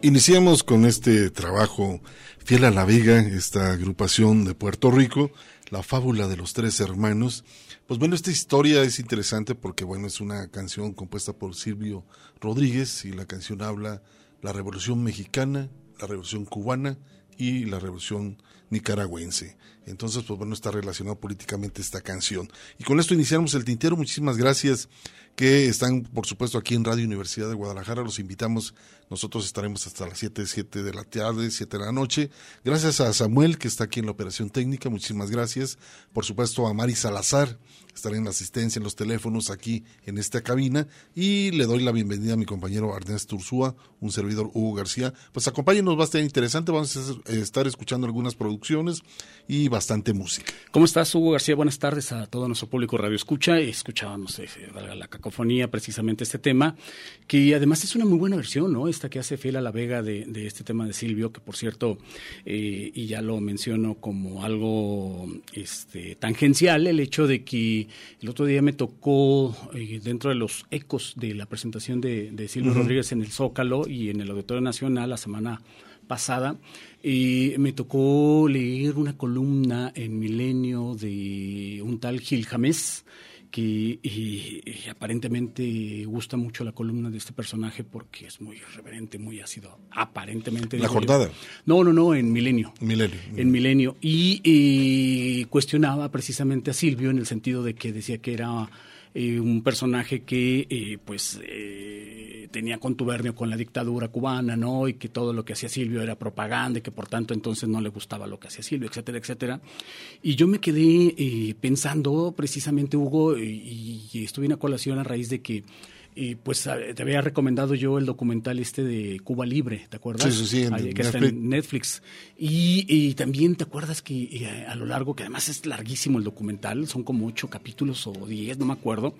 Iniciamos con este trabajo fiel a la Vega, esta agrupación de Puerto Rico, la fábula de los tres hermanos. Pues bueno, esta historia es interesante porque bueno, es una canción compuesta por Silvio Rodríguez y la canción habla la Revolución Mexicana, la Revolución Cubana y la Revolución Nicaragüense. Entonces, pues bueno, está relacionado políticamente esta canción. Y con esto iniciamos el tintero. Muchísimas gracias que están, por supuesto, aquí en Radio Universidad de Guadalajara. Los invitamos. Nosotros estaremos hasta las 7, 7 de la tarde, 7 de la noche. Gracias a Samuel, que está aquí en la operación técnica. Muchísimas gracias. Por supuesto, a Mari Salazar, estará en la asistencia en los teléfonos aquí en esta cabina. Y le doy la bienvenida a mi compañero Ernesto Ursúa, un servidor Hugo García. Pues acompáñenos, va a estar interesante. Vamos a estar escuchando algunas producciones y bastante música. ¿Cómo estás, Hugo García? Buenas tardes a todo nuestro público Radio Escucha. Escuchábamos, eh, la precisamente este tema, que además es una muy buena versión, ¿no? Esta que hace fiel a la Vega de, de este tema de Silvio, que por cierto, eh, y ya lo menciono como algo este, tangencial, el hecho de que el otro día me tocó, eh, dentro de los ecos de la presentación de, de Silvio Rodríguez en el Zócalo y en el Auditorio Nacional la semana pasada, y me tocó leer una columna en Milenio de un tal Gil Jamés, que y- y aparentemente gusta mucho la columna de este personaje porque es muy irreverente, muy ácido. Aparentemente. La yo. Jornada. No, no, no, en Milenio. Milenio. En Milenio. Y, eh, cuestionaba precisamente a Silvio en el sentido de que decía que era un personaje que eh, pues eh, tenía contubernio con la dictadura cubana, ¿no? Y que todo lo que hacía Silvio era propaganda y que por tanto entonces no le gustaba lo que hacía Silvio, etcétera, etcétera. Y yo me quedé eh, pensando precisamente, Hugo, y, y estuve en una colación a raíz de que eh, pues a- te había recomendado yo el documental este de Cuba Libre, ¿te acuerdas? Sí, sí, sí, en que está en Netflix. Y, y también te acuerdas que eh, a lo largo, que además es larguísimo el documental, son como ocho capítulos o diez, no me acuerdo,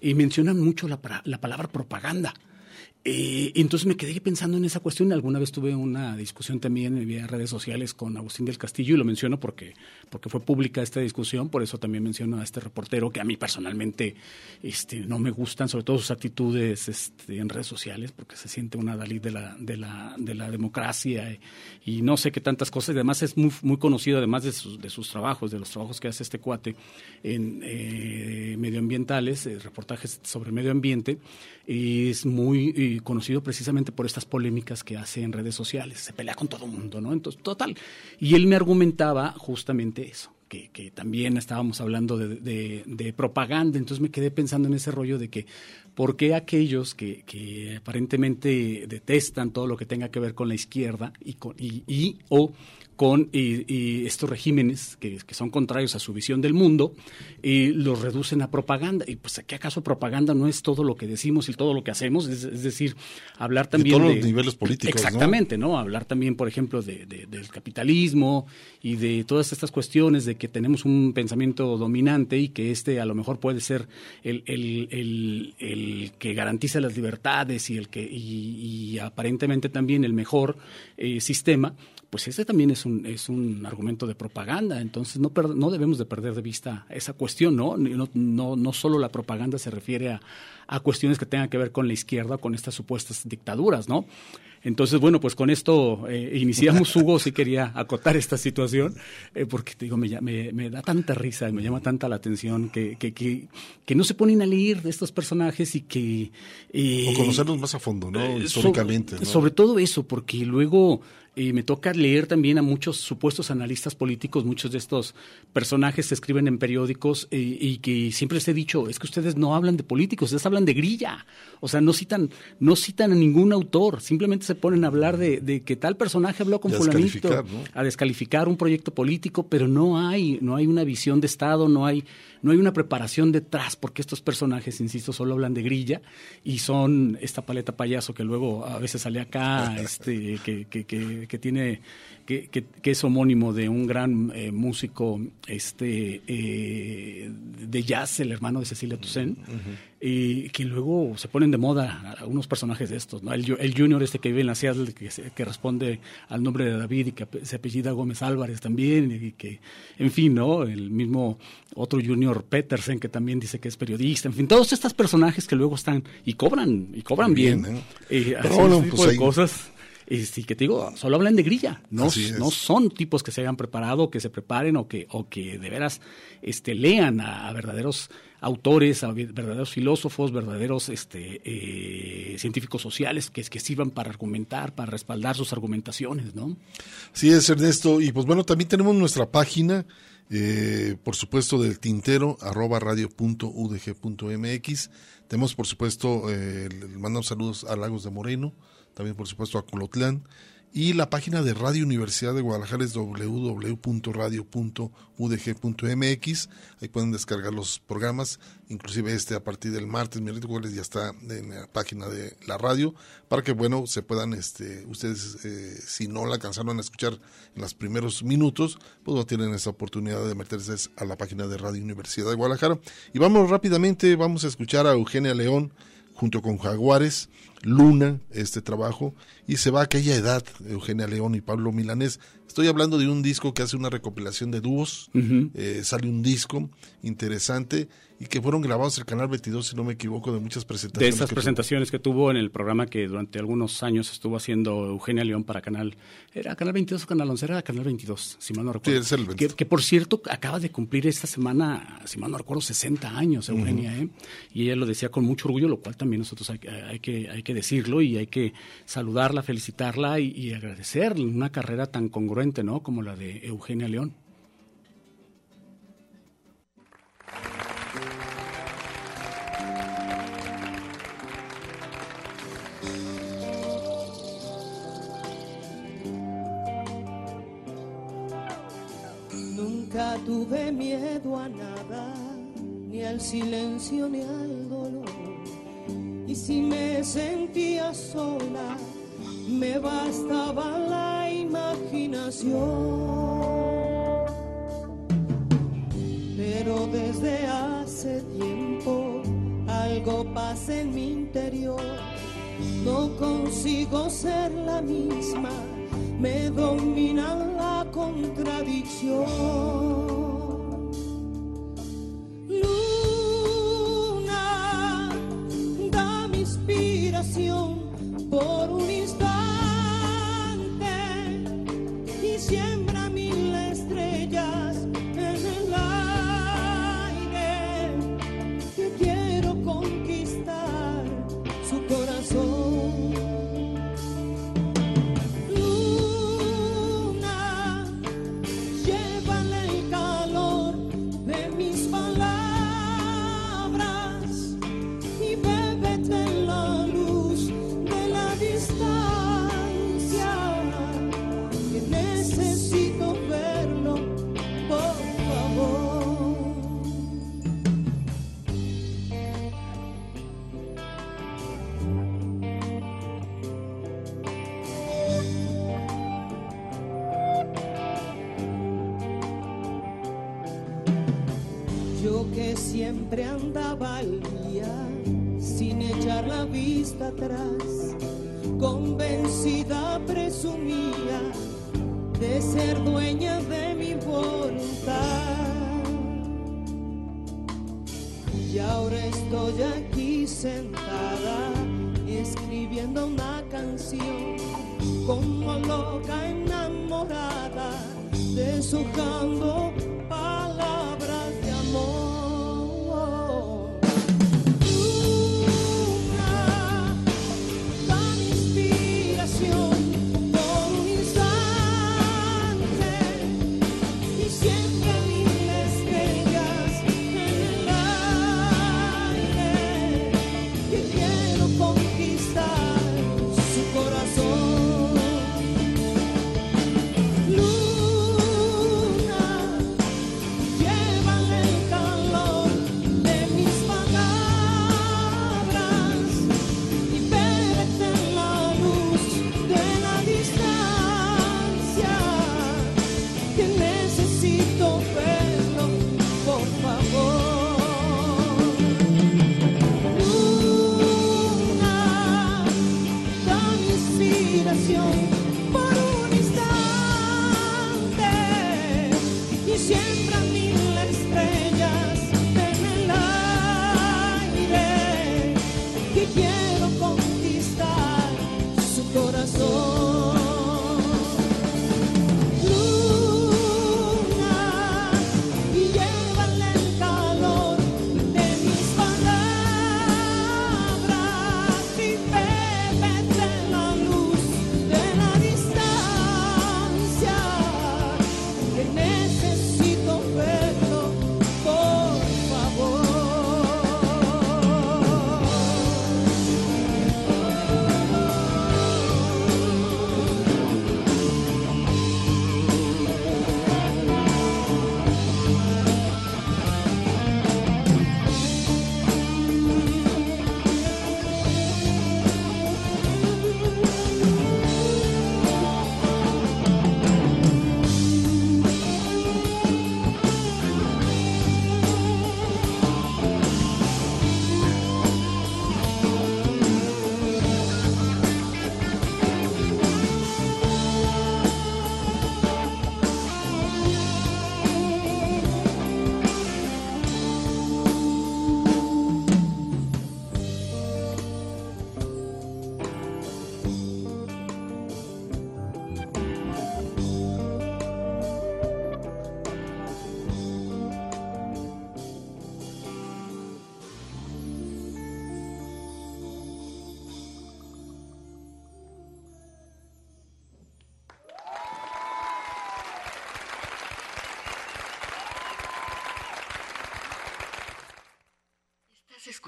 y mencionan mucho la, la palabra propaganda. Eh, entonces me quedé pensando en esa cuestión. Alguna vez tuve una discusión también en redes sociales con Agustín del Castillo y lo menciono porque, porque fue pública esta discusión. Por eso también menciono a este reportero que a mí personalmente este, no me gustan, sobre todo sus actitudes este, en redes sociales, porque se siente una Dalí de la, de la, de la democracia y, y no sé qué tantas cosas. Además es muy, muy conocido, además de sus, de sus trabajos, de los trabajos que hace este cuate en eh, medioambientales, eh, reportajes sobre medio ambiente, es muy eh, conocido precisamente por estas polémicas que hace en redes sociales. Se pelea con todo el mundo, ¿no? Entonces, total. Y él me argumentaba justamente eso. Que, que también estábamos hablando de, propaganda, entonces me quedé pensando en ese rollo de que por qué aquellos que, que aparentemente detestan todo lo que tenga que ver con la izquierda y, con, y- o con y, y estos regímenes que, que son contrarios a su visión del mundo, y los reducen a propaganda. Y pues, ¿qué acaso propaganda no es todo lo que decimos y todo lo que hacemos? Es, es decir, hablar también todos de... los niveles políticos, ¿no? Exactamente, ¿no? Hablar también, por ejemplo, de, de- del capitalismo y de todas estas cuestiones de que tenemos un pensamiento dominante y que este a lo mejor puede ser el, el- el- el que garantiza las libertades y el que y, y aparentemente también el mejor eh, sistema, pues ese también es un, es un argumento de propaganda. Entonces no, per- no debemos de perder de vista esa cuestión, ¿no? No, no, no solo la propaganda se refiere a, a cuestiones que tengan que ver con la izquierda con estas supuestas dictaduras, ¿no? Entonces, bueno, pues con esto eh, iniciamos. Hugo sí quería acotar esta situación, eh, porque te digo, me, lla- me, me da tanta risa y me llama tanta la atención que, que, que, que no se ponen a leer de estos personajes y que... eh, O conocerlos más a fondo, ¿no? Históricamente. sobre, ¿no? sobre todo eso, porque luego me toca leer también a muchos supuestos analistas políticos, muchos de estos personajes se escriben en periódicos eh, y que siempre les he dicho, es que ustedes no hablan de políticos, ustedes hablan de grilla. O sea, no citan, no citan a ningún autor, simplemente se ponen a hablar de, de que tal personaje habló con fulanito, a descalificar un proyecto político, pero no hay, no hay una visión de Estado, no hay, no hay una preparación detrás, porque estos personajes, insisto, solo hablan de grilla y son esta paleta payaso que luego a veces sale acá, este, que, que, que, que tiene, que, que, que es homónimo de un gran eh, músico este, eh, de jazz, el hermano de Cecilia Toussaint, y que luego se ponen de moda algunos personajes de estos, ¿no? El, el junior este que vive en la Seattle, que, que responde al nombre de David y que se apellida Gómez Álvarez también, y que, en fin, ¿no? El mismo otro junior Petersen que también dice que es periodista, en fin, todos estos personajes que luego están y cobran, y cobran bien, Bien, ¿eh? eh, bueno, ese tipo pues de ahí- cosas. Este, y que te digo, solo hablan de grilla, no, no son tipos que se hayan preparado, que se preparen o que, o que de veras este, lean a, a verdaderos autores, a verdaderos filósofos, verdaderos este, eh, científicos sociales que, que sirvan para argumentar, para respaldar sus argumentaciones, ¿no? Sí, es Ernesto. Y pues bueno, también tenemos nuestra página, eh, por supuesto, del tintero, arroba radio.udg.mx. Tenemos, por supuesto, eh, mandamos saludos a Lagos de Moreno, también, por supuesto, a Colotlán. Y la página de Radio Universidad de Guadalajara es www.radio.udg.mx. Ahí pueden descargar los programas, inclusive este a partir del martes, miércoles ya está en la página de la radio, para que bueno se puedan, este, ustedes eh, si no la alcanzaron a escuchar en los primeros minutos, pues no tienen esa oportunidad de meterse a la página de Radio Universidad de Guadalajara. Y vamos rápidamente, vamos a escuchar a Eugenia León junto con Jaguares, Luna, este trabajo, y se va a aquella edad, Eugenia León y Pablo Milanés. Estoy hablando de un disco que hace una recopilación de dúos, eh, sale un disco interesante y que fueron grabados en el Canal 22, si no me equivoco, de muchas De presentaciones. esas que presentaciones que tuvo en el programa que durante algunos años estuvo haciendo Eugenia León para Canal, ¿era Canal 22 o Canal 11? Era Canal 22, si mal no recuerdo. es el que, 22. que, por cierto acaba de cumplir esta semana, si mal no recuerdo, 60 años Eugenia, ¿eh? Y ella lo decía con mucho orgullo, lo cual también nosotros hay, hay que, hay que decirlo y hay que saludarla, felicitarla y, y agradecerle una carrera tan congruente, ¿no? Como la de Eugenia León. Nunca tuve miedo a nada, ni al silencio ni al dolor. Y si me sentía sola, me bastaba la imaginación. Pero desde hace tiempo algo pasa en mi interior. No consigo ser la misma, me domina la contradicción. Luna, dame inspiración por un instante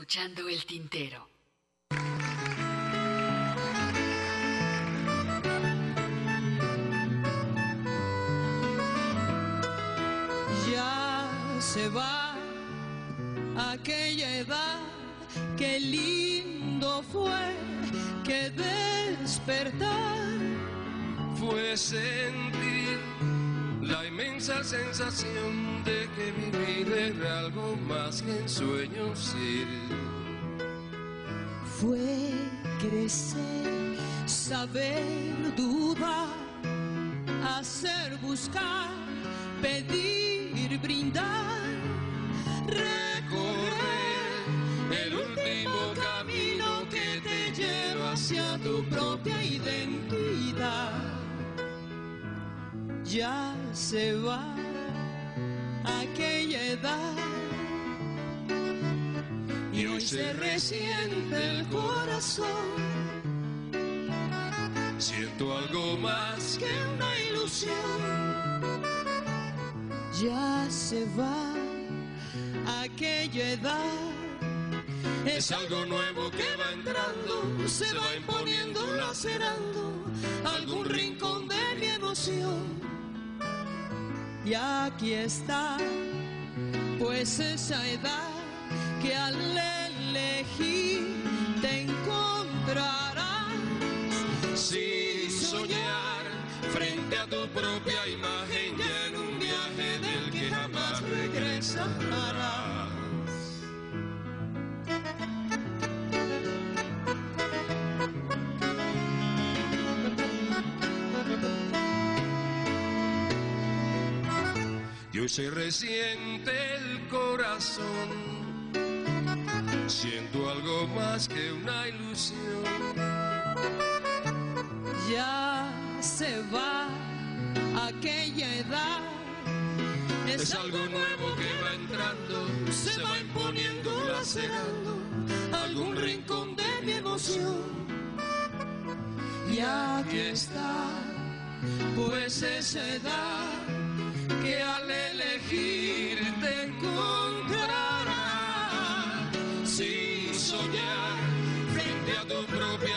escuchando el tintero. ya se va aquella edad, qué lindo fue que despertar fue sentir la inmensa sensación vivir era algo más que en sueños ir. fue crecer, saber dudar, hacer buscar, pedir, brindar, recorrer el último camino que te lleva hacia tu propia identidad. Ya se va se resiente el corazón. Siento algo más que una ilusión. Ya se va aquella edad. Es algo nuevo que va entrando, se va imponiendo, lacerando algún rincón de mi emoción. Y aquí está, pues esa edad que al elegir te encontrarás sin soñar frente a tu propia imagen ya en un viaje del que jamás regresarás. Y hoy se resiente el corazón, siento algo más que una ilusión. ya se va aquella edad. Es algo nuevo que va entrando, se va imponiendo, lacerando algún rincón de mi emoción. Y aquí está, pues esa edad que al elegir te encontrarás sin soñar frente a tu propia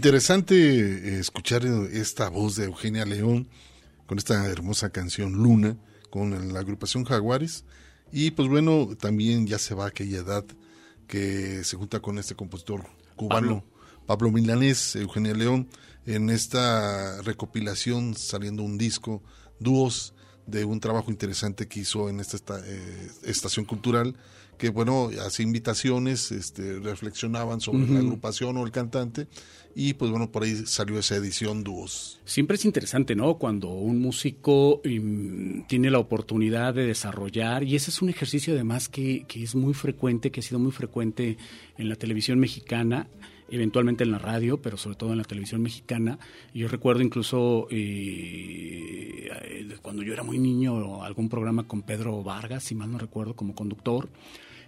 Interesante eh, escuchar esta voz de Eugenia León con esta hermosa canción Luna con la agrupación Jaguares. Y pues bueno también ya se va aquella edad que se junta con este compositor cubano Pablo, Milanés, Eugenia León en esta recopilación saliendo un disco dúos de un trabajo interesante que hizo en esta esta- eh, estación cultural que bueno hacía invitaciones este reflexionaban sobre la agrupación o el cantante y pues bueno por ahí salió esa edición dúos Siempre es interesante, ¿no? Cuando un músico mm, tiene la oportunidad de desarrollar, y ese es un ejercicio además que, que es muy frecuente, que ha sido muy frecuente en la televisión mexicana, eventualmente en la radio, pero sobre todo en la televisión mexicana. Yo recuerdo incluso eh, cuando yo era muy niño, algún programa con Pedro Vargas, si mal no recuerdo, como conductor.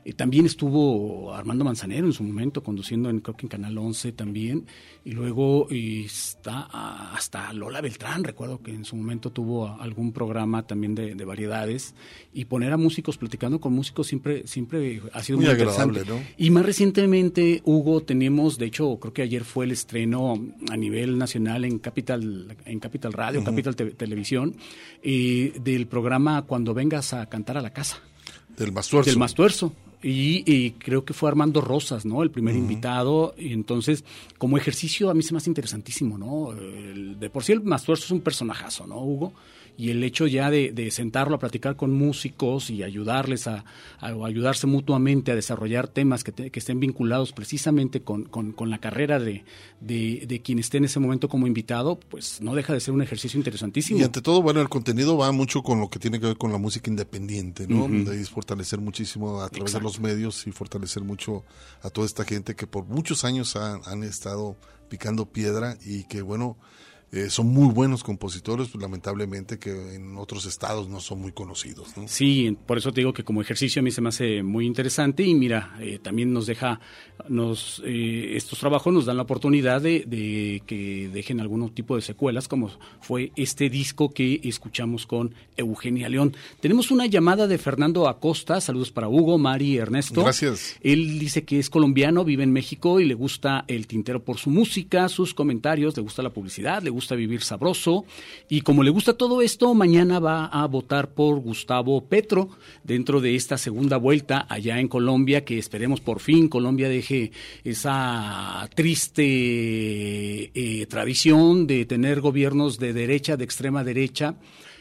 Eh, también estuvo Armando Manzanero en su momento conduciendo en creo que en Canal 11 también y luego eh, está ah, hasta Lola Beltrán recuerdo que en su momento tuvo ah, algún programa también de, de variedades y poner a músicos platicando con músicos siempre siempre ha sido Muy muy, agradable, ¿no? y más recientemente Hugo tenemos de hecho creo que ayer fue el estreno a nivel nacional en Capital en Capital Radio Capital Te- Televisión eh, del programa cuando vengas a cantar a la casa del Mastuerzo. del Mastuerzo. Y, y creo que fue Armando Rosas, ¿no? El primer invitado. Y entonces, como ejercicio, a mí se me hace interesantísimo, ¿no? El- de por sí, el Mastuerzo es un personajazo, ¿no, Hugo? Y el hecho ya de, de sentarlo a platicar con músicos y ayudarles a, a- ayudarse mutuamente a desarrollar temas que, te- que estén vinculados precisamente con, con- con la carrera de, de, de quien esté en ese momento como invitado, pues no deja de ser un ejercicio interesantísimo. Y ante todo, bueno, el contenido va mucho con lo que tiene que ver con la música independiente, ¿no? De ahí es fortalecer muchísimo a través de los medios y fortalecer mucho a toda esta gente que por muchos años han, han estado picando piedra y que, bueno, eh, son muy buenos compositores, pues, lamentablemente que en otros estados no son muy conocidos, ¿no? Sí, por eso te digo que como ejercicio a mí se me hace muy interesante y mira, eh, también nos deja, nos, eh, estos trabajos nos dan la oportunidad de, de que dejen algún tipo de secuelas como fue este disco que escuchamos con Eugenia León. Tenemos una llamada de Fernando Acosta, saludos para Hugo, Mari, Ernesto. Gracias. Él dice que es colombiano, vive en México y le gusta el tintero por su música, sus comentarios, le gusta la publicidad, le gusta vivir sabroso. Y como le gusta todo esto, mañana va a votar por Gustavo Petro dentro de esta segunda vuelta allá en Colombia, que esperemos por fin Colombia deje esa triste eh, tradición de tener gobiernos de derecha, de extrema derecha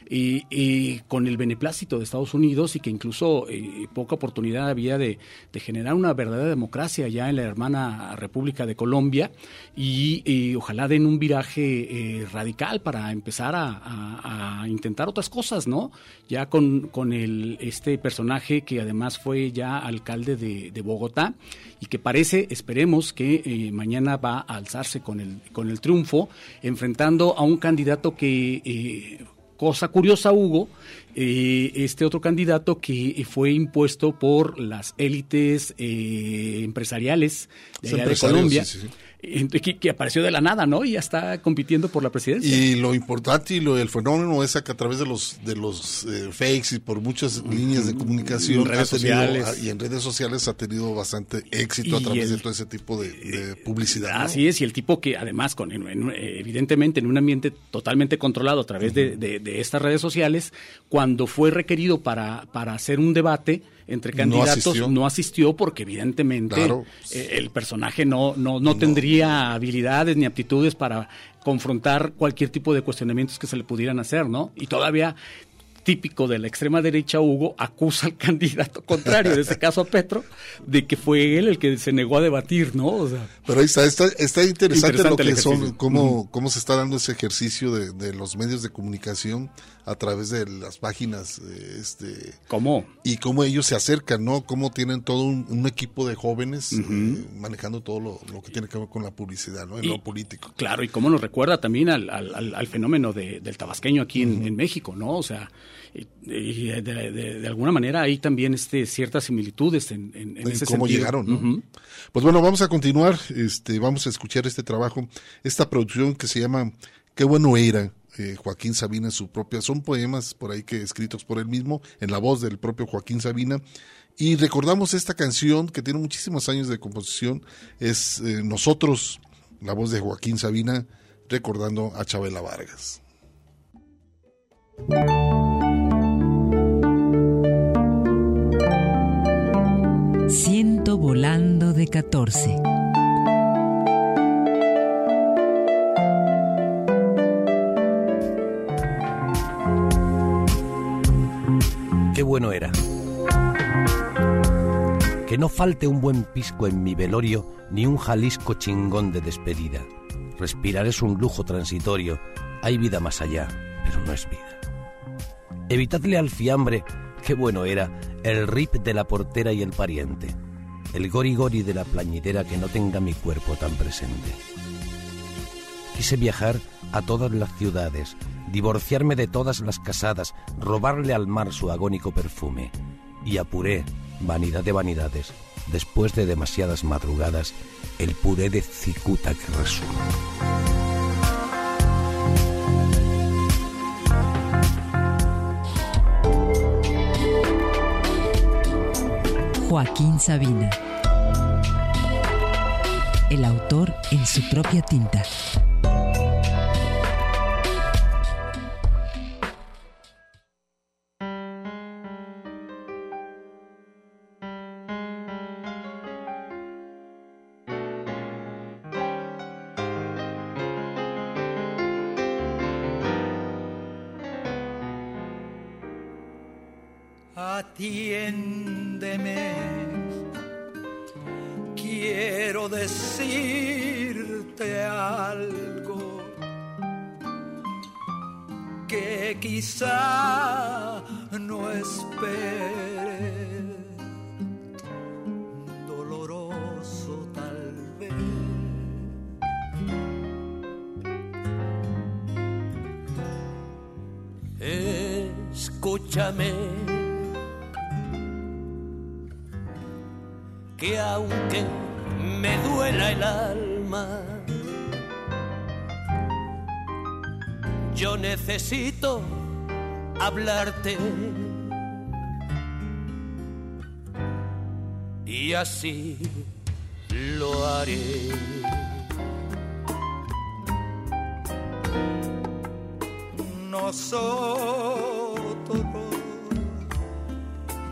y, y con el beneplácito de Estados Unidos y que incluso eh, poca oportunidad había de, generar una verdadera democracia ya en la hermana República de Colombia y, ojalá den un viraje eh, radical para empezar a, intentar otras cosas, ¿no? Ya con, con el, este personaje que además fue ya alcalde de, Bogotá y que parece, esperemos, que eh, mañana va a alzarse con el, con el triunfo, enfrentando a un candidato que... Cosa curiosa, Hugo, eh, este otro candidato que fue impuesto por las élites eh, empresariales de, allá de Colombia, sí, sí, sí. Eh, que, que apareció de la nada, ¿no? Y ya está compitiendo por la presidencia. Y lo importante y lo el fenómeno es que a través de los de los eh, fakes y por muchas líneas de comunicación En redes tenido- sociales. ah, y en redes sociales ha tenido bastante éxito a Y través el- de todo ese tipo de, de publicidad. ¿no? Así es, y el tipo que además, con, en- en- eh, evidentemente en un ambiente totalmente controlado a través de, de- de estas redes sociales, cuando fue requerido para, para hacer un debate entre No candidatos, asistió. no asistió porque evidentemente Claro. eh, el personaje no, no, no tendría habilidades ni aptitudes para confrontar cualquier tipo de cuestionamientos que se le pudieran hacer, ¿no? Y todavía típico de la extrema derecha, Hugo, acusa al candidato contrario, en este caso a Petro, de que fue él el que se negó a debatir, ¿no? O sea, Pero ahí está, está, está interesante, Interesante lo que son, cómo, cómo se está dando ese ejercicio de, de los medios de comunicación a través de las páginas, eh, este, ¿cómo? y cómo ellos se acercan, ¿no? Cómo tienen todo un, un equipo de jóvenes eh, manejando todo lo, lo que tiene que ver con la publicidad, ¿no? En Y- lo político. Claro, y cómo nos recuerda también al, al- fenómeno de- del tabasqueño aquí en, en México, ¿no? O sea, y, de, de- de alguna manera hay también este, ciertas similitudes en, en- en ese cómo sentido. llegaron. Pues bueno, vamos a continuar, este, vamos a escuchar este trabajo, esta producción que se llama Qué bueno era, Joaquín Sabina, su propia, son poemas por ahí que escritos por él mismo, en la voz del propio Joaquín Sabina, y recordamos esta canción que tiene muchísimos años de composición, es eh, Nosotros, la voz de Joaquín Sabina, recordando a Chabela Vargas. Siento volando de 14. Qué bueno era. Que no falte un buen pisco en mi velorio ni un Jalisco chingón de despedida. Respirar es un lujo transitorio. Hay vida más allá, pero no es vida. Evitadle al fiambre, qué bueno era, el rip de la portera y el pariente. El gori gori de la plañidera que no tenga mi cuerpo tan presente. Quise viajar a todas las ciudades, divorciarme de todas las casadas, robarle al mar su agónico perfume. Y apuré, vanidad de vanidades, después de demasiadas madrugadas, el puré de cicuta que resume. Joaquín Sabina. El autor en su propia tinta. Atiéndeme. Quiero decirte algo que quizá no espere. Doloroso tal vez. Escúchame. Que aunque me duela el alma, yo necesito hablarte. Y así lo haré. nosotros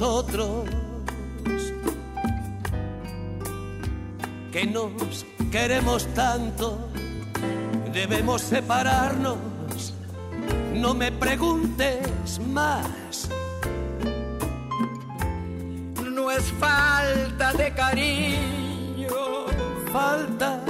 Nosotros que nos queremos tanto, debemos separarnos. No me preguntes más. No es falta de cariño, falta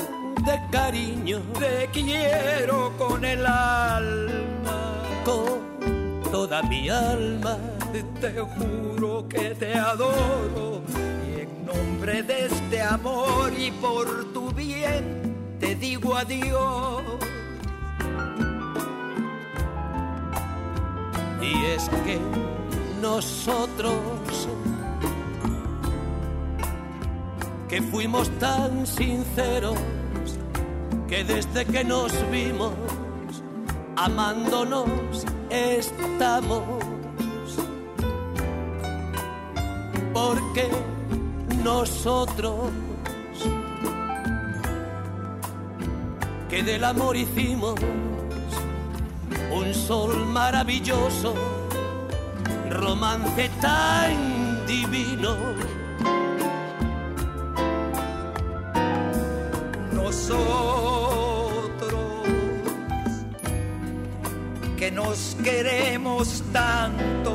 de cariño. Te quiero con el alma, con toda mi alma. Te juro que te adoro y en nombre de este amor y por tu bien te digo adiós. Y es que nosotros que fuimos tan sinceros que desde que nos vimos amándonos estamos. Nosotros que del amor hicimos un sol maravilloso, romance tan divino. Nosotros que nos queremos tanto,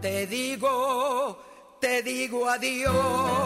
te digo, te digo adiós.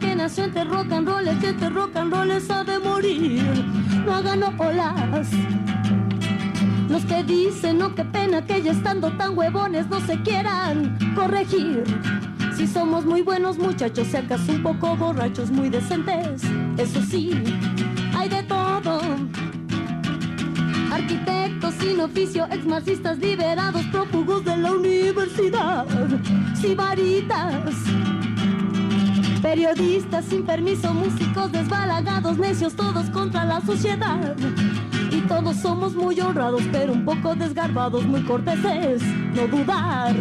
Que nació entre rock and roll, que este rock and roll ha de morir. No hagan olas. Los que dicen, no, qué pena que ya estando tan huevones no se quieran corregir. Si somos muy buenos muchachos, si acaso un poco borrachos, muy decentes, eso sí, hay de todo. Arquitectos sin oficio, ex marxistas liberados, prófugos de la universidad, sibaritas. Periodistas sin permiso, músicos desbalagados, necios todos contra la sociedad. Y todos somos muy honrados, pero un poco desgarbados, muy corteses, no dudar.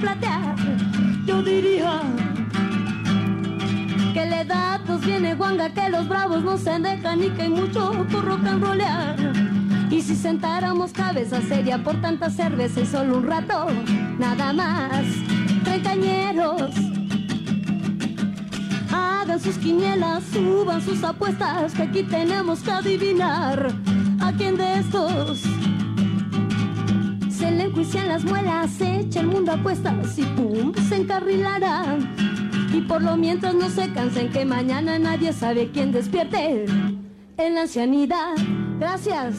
Platear. Yo diría que la edad nos viene guanga, que los bravos no se dejan y que hay mucho por rock and rollear. Y si sentáramos cabeza seria por tanta cerveza y solo un rato, nada más, treintañeros. Hagan sus quinielas, suban sus apuestas, que aquí tenemos que adivinar a quién de estos se le enjuician las muelas, se echa el mundo a cuestas y pum, se encarrilará. Y por lo mientras no se cansen que mañana nadie sabe quién despierte en la ancianidad. Gracias.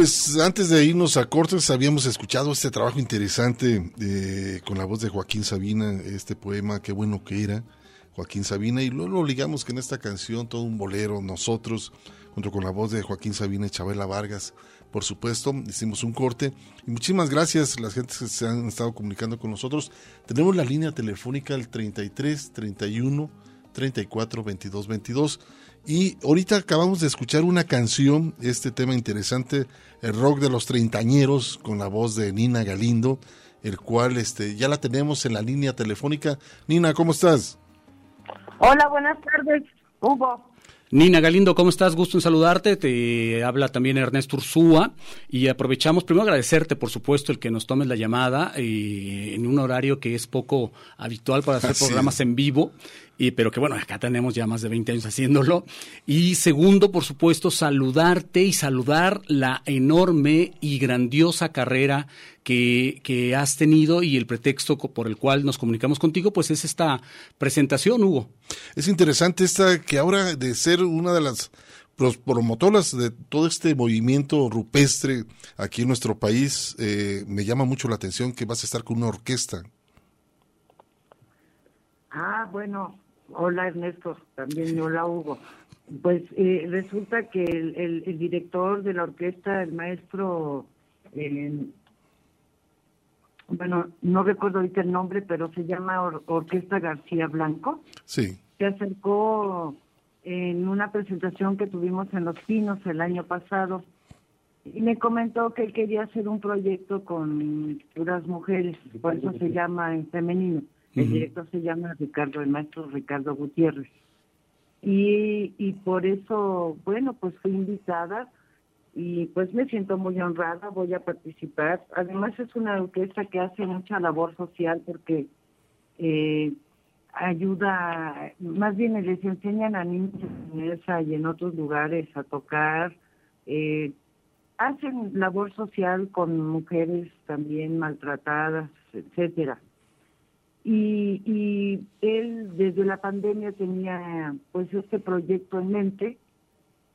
Pues antes de irnos a cortes habíamos escuchado este trabajo interesante con la voz de Joaquín Sabina, este poema, qué bueno que era Joaquín Sabina, y luego lo que en esta canción todo un bolero, nosotros, junto con la voz de Joaquín Sabina y Chabela Vargas, por supuesto, hicimos un corte. Y muchísimas gracias a las gentes que se han estado comunicando con nosotros. Tenemos la línea telefónica el 33 31 34 22 22. Y ahorita acabamos de escuchar una canción, este tema interesante, el rock de los treintañeros, con la voz de Nina Galindo, el cual este, ya la tenemos en la línea telefónica. Nina, ¿cómo estás? Hola, buenas tardes, Hugo. Nina Galindo, ¿cómo estás? Gusto en saludarte. Te habla también Ernesto Ursúa y aprovechamos primero agradecerte, por supuesto, el que nos tomes la llamada eh, en un horario que es poco habitual para hacer Así programas es. en vivo. Y, pero que bueno, acá tenemos ya más de 20 años haciéndolo. Y segundo, por supuesto, saludarte y saludar la enorme y grandiosa carrera que, que has tenido y el pretexto por el cual nos comunicamos contigo, pues es esta presentación, Hugo. Es interesante esta que ahora de ser una de las promotoras de todo este movimiento rupestre aquí en nuestro país, eh, me llama mucho la atención que vas a estar con una orquesta. Ah, bueno, hola Ernesto, también hola Hugo. Pues eh, resulta que el, el- el director de la orquesta, el maestro, eh, bueno, no recuerdo ahorita el nombre, pero se llama Or- Orquesta García Blanco, Sí. se acercó en una presentación que tuvimos en Los Pinos el año pasado y me comentó que él quería hacer un proyecto con puras mujeres, por eso se llama en femenino. El director se llama Ricardo, el maestro Ricardo Gutiérrez. Y, y por eso, bueno, pues fui invitada y pues me siento muy honrada, voy a participar. Además es una orquesta que hace mucha labor social porque eh, ayuda, más bien les enseñan a niños en esa y en otros lugares a tocar, eh, hacen labor social con mujeres también maltratadas, etcétera. Y, y él desde la pandemia tenía pues este proyecto en mente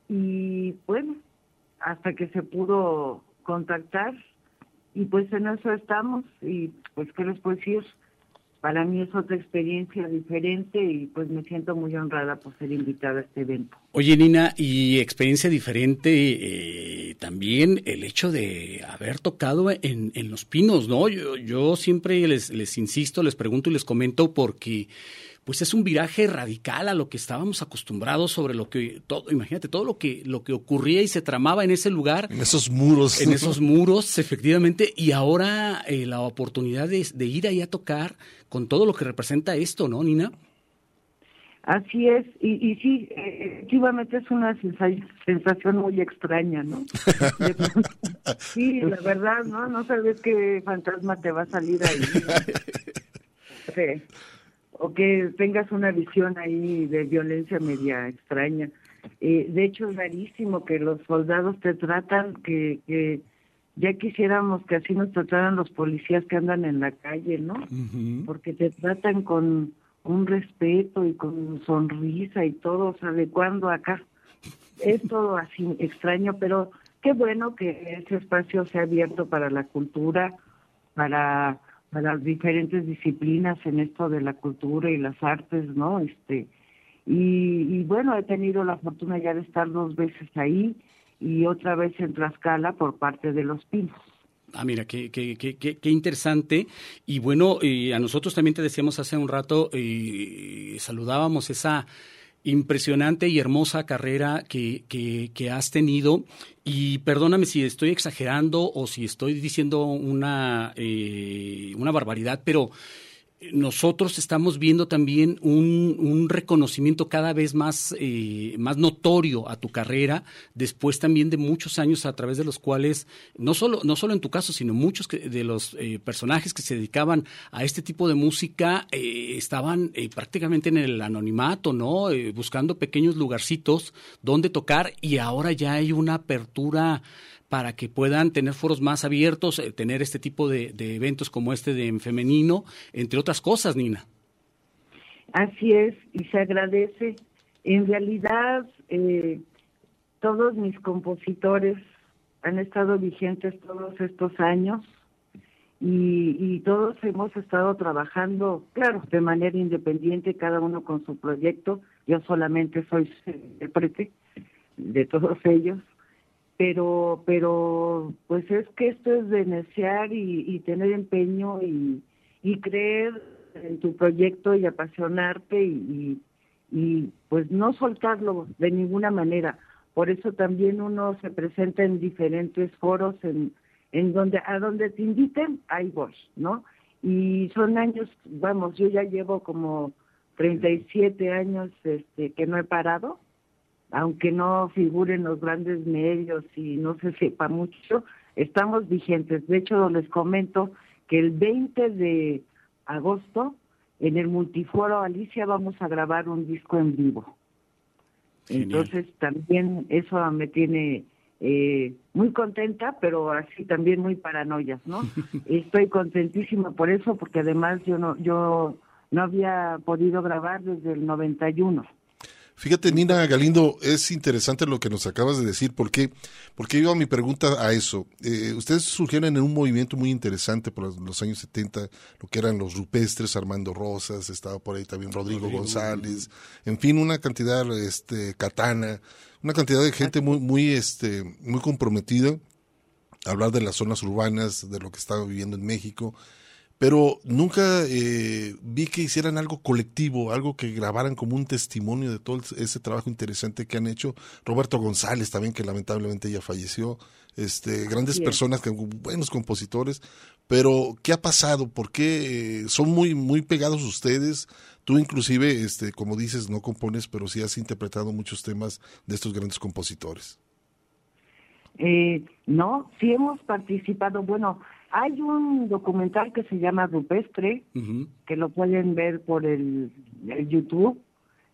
y bueno, hasta que se pudo contactar y pues en eso estamos y pues qué les puedo decir, para mí es otra experiencia diferente y pues me siento muy honrada por ser invitada a este evento. Oye, Nina, y experiencia diferente eh, también el hecho de haber tocado en, en Los Pinos, ¿no? Yo, yo siempre les, les insisto, les pregunto y les comento porque pues es un viraje radical a lo que estábamos acostumbrados sobre lo que todo, imagínate todo lo que lo que ocurría y se tramaba en ese lugar, En esos muros. en esos muros, efectivamente, y ahora eh, la oportunidad de, de ir ahí a tocar con todo lo que representa esto, ¿no, Nina? Así es, y, y sí, efectivamente es una sensa- sensación muy extraña, ¿no? Sí, la verdad, ¿no? No sabes qué fantasma te va a salir ahí. Sí. O que tengas una visión ahí de violencia media extraña. Eh, de hecho, es rarísimo que los soldados te tratan, que, que ya quisiéramos que así nos trataran los policías que andan en la calle, ¿no? Porque te tratan con un respeto y con sonrisa y todo, o sea, de cuando acá. Es todo así extraño, pero qué bueno que ese espacio sea abierto para la cultura, para, para las diferentes disciplinas en esto de la cultura y las artes, ¿no? Este, y, bueno, he tenido la fortuna ya de estar dos veces ahí y otra vez en Tlaxcala por parte de los Pinos. Ah, mira, qué, qué, qué, qué, interesante. Y bueno, y a nosotros también te decíamos hace un rato, y saludábamos esa impresionante y hermosa carrera que, que, que, has tenido. Y perdóname si estoy exagerando o si estoy diciendo una, eh, una barbaridad, pero nosotros estamos viendo también un, un reconocimiento cada vez más, eh, más notorio a tu carrera, después también de muchos años a través de los cuales, no solo, no solo en tu caso, sino muchos de los eh, personajes que se dedicaban a este tipo de música eh, estaban prácticamente en el anonimato, ¿no? buscando pequeños lugarcitos donde tocar y ahora ya hay una apertura para que puedan tener foros más abiertos, eh, tener este tipo de, eventos como este de en femenino, entre otras cosas, Nina. Así es, y se agradece. En realidad, eh, todos mis compositores han estado vigentes todos estos años y, todos hemos estado trabajando, claro, de manera independiente, cada uno con su proyecto. Yo solamente soy intérprete de todos ellos pero pero pues es que esto es de desear y, tener empeño y, y, creer en tu proyecto y apasionarte y, y, pues no soltarlo de ninguna manera. Por eso también uno se presenta en diferentes foros en en donde a donde te inviten ahí voy no y son años vamos yo ya llevo como 37 años este que no he parado aunque no figuren los grandes medios y no se sepa mucho, estamos vigentes. De hecho, les comento que el 20 de agosto en el Multiforo Alicia vamos a grabar un disco en vivo. Entonces también eso me tiene eh, muy contenta, pero así también muy paranoia, ¿no? Estoy contentísima por eso, porque además yo no yo no había podido grabar desde el 91. Fíjate, Nina Galindo, es interesante lo que nos acabas de decir. ¿Por qué? Porque iba mi pregunta a eso. Eh, ustedes surgieron en un movimiento muy interesante por los, años 70, lo que eran los rupestres, Armando Rosas, estaba por ahí también Rodrigo, González, en fin, una cantidad, este, Katana, una cantidad de gente muy, muy, este, muy comprometida. Hablar de las zonas urbanas, de lo que estaba viviendo en México pero nunca eh, vi que hicieran algo colectivo, algo que grabaran como un testimonio de todo ese trabajo interesante que han hecho. Roberto González también, que lamentablemente ya falleció, este, grandes personas, buenos compositores, pero ¿qué ha pasado? ¿Por qué eh, son muy, muy pegados ustedes? Tú inclusive, este, como dices, no compones, pero sí has interpretado muchos temas de estos grandes compositores. Eh, no, sí hemos participado, bueno, hay un documental que se llama Rupestre, que lo pueden ver por el, YouTube.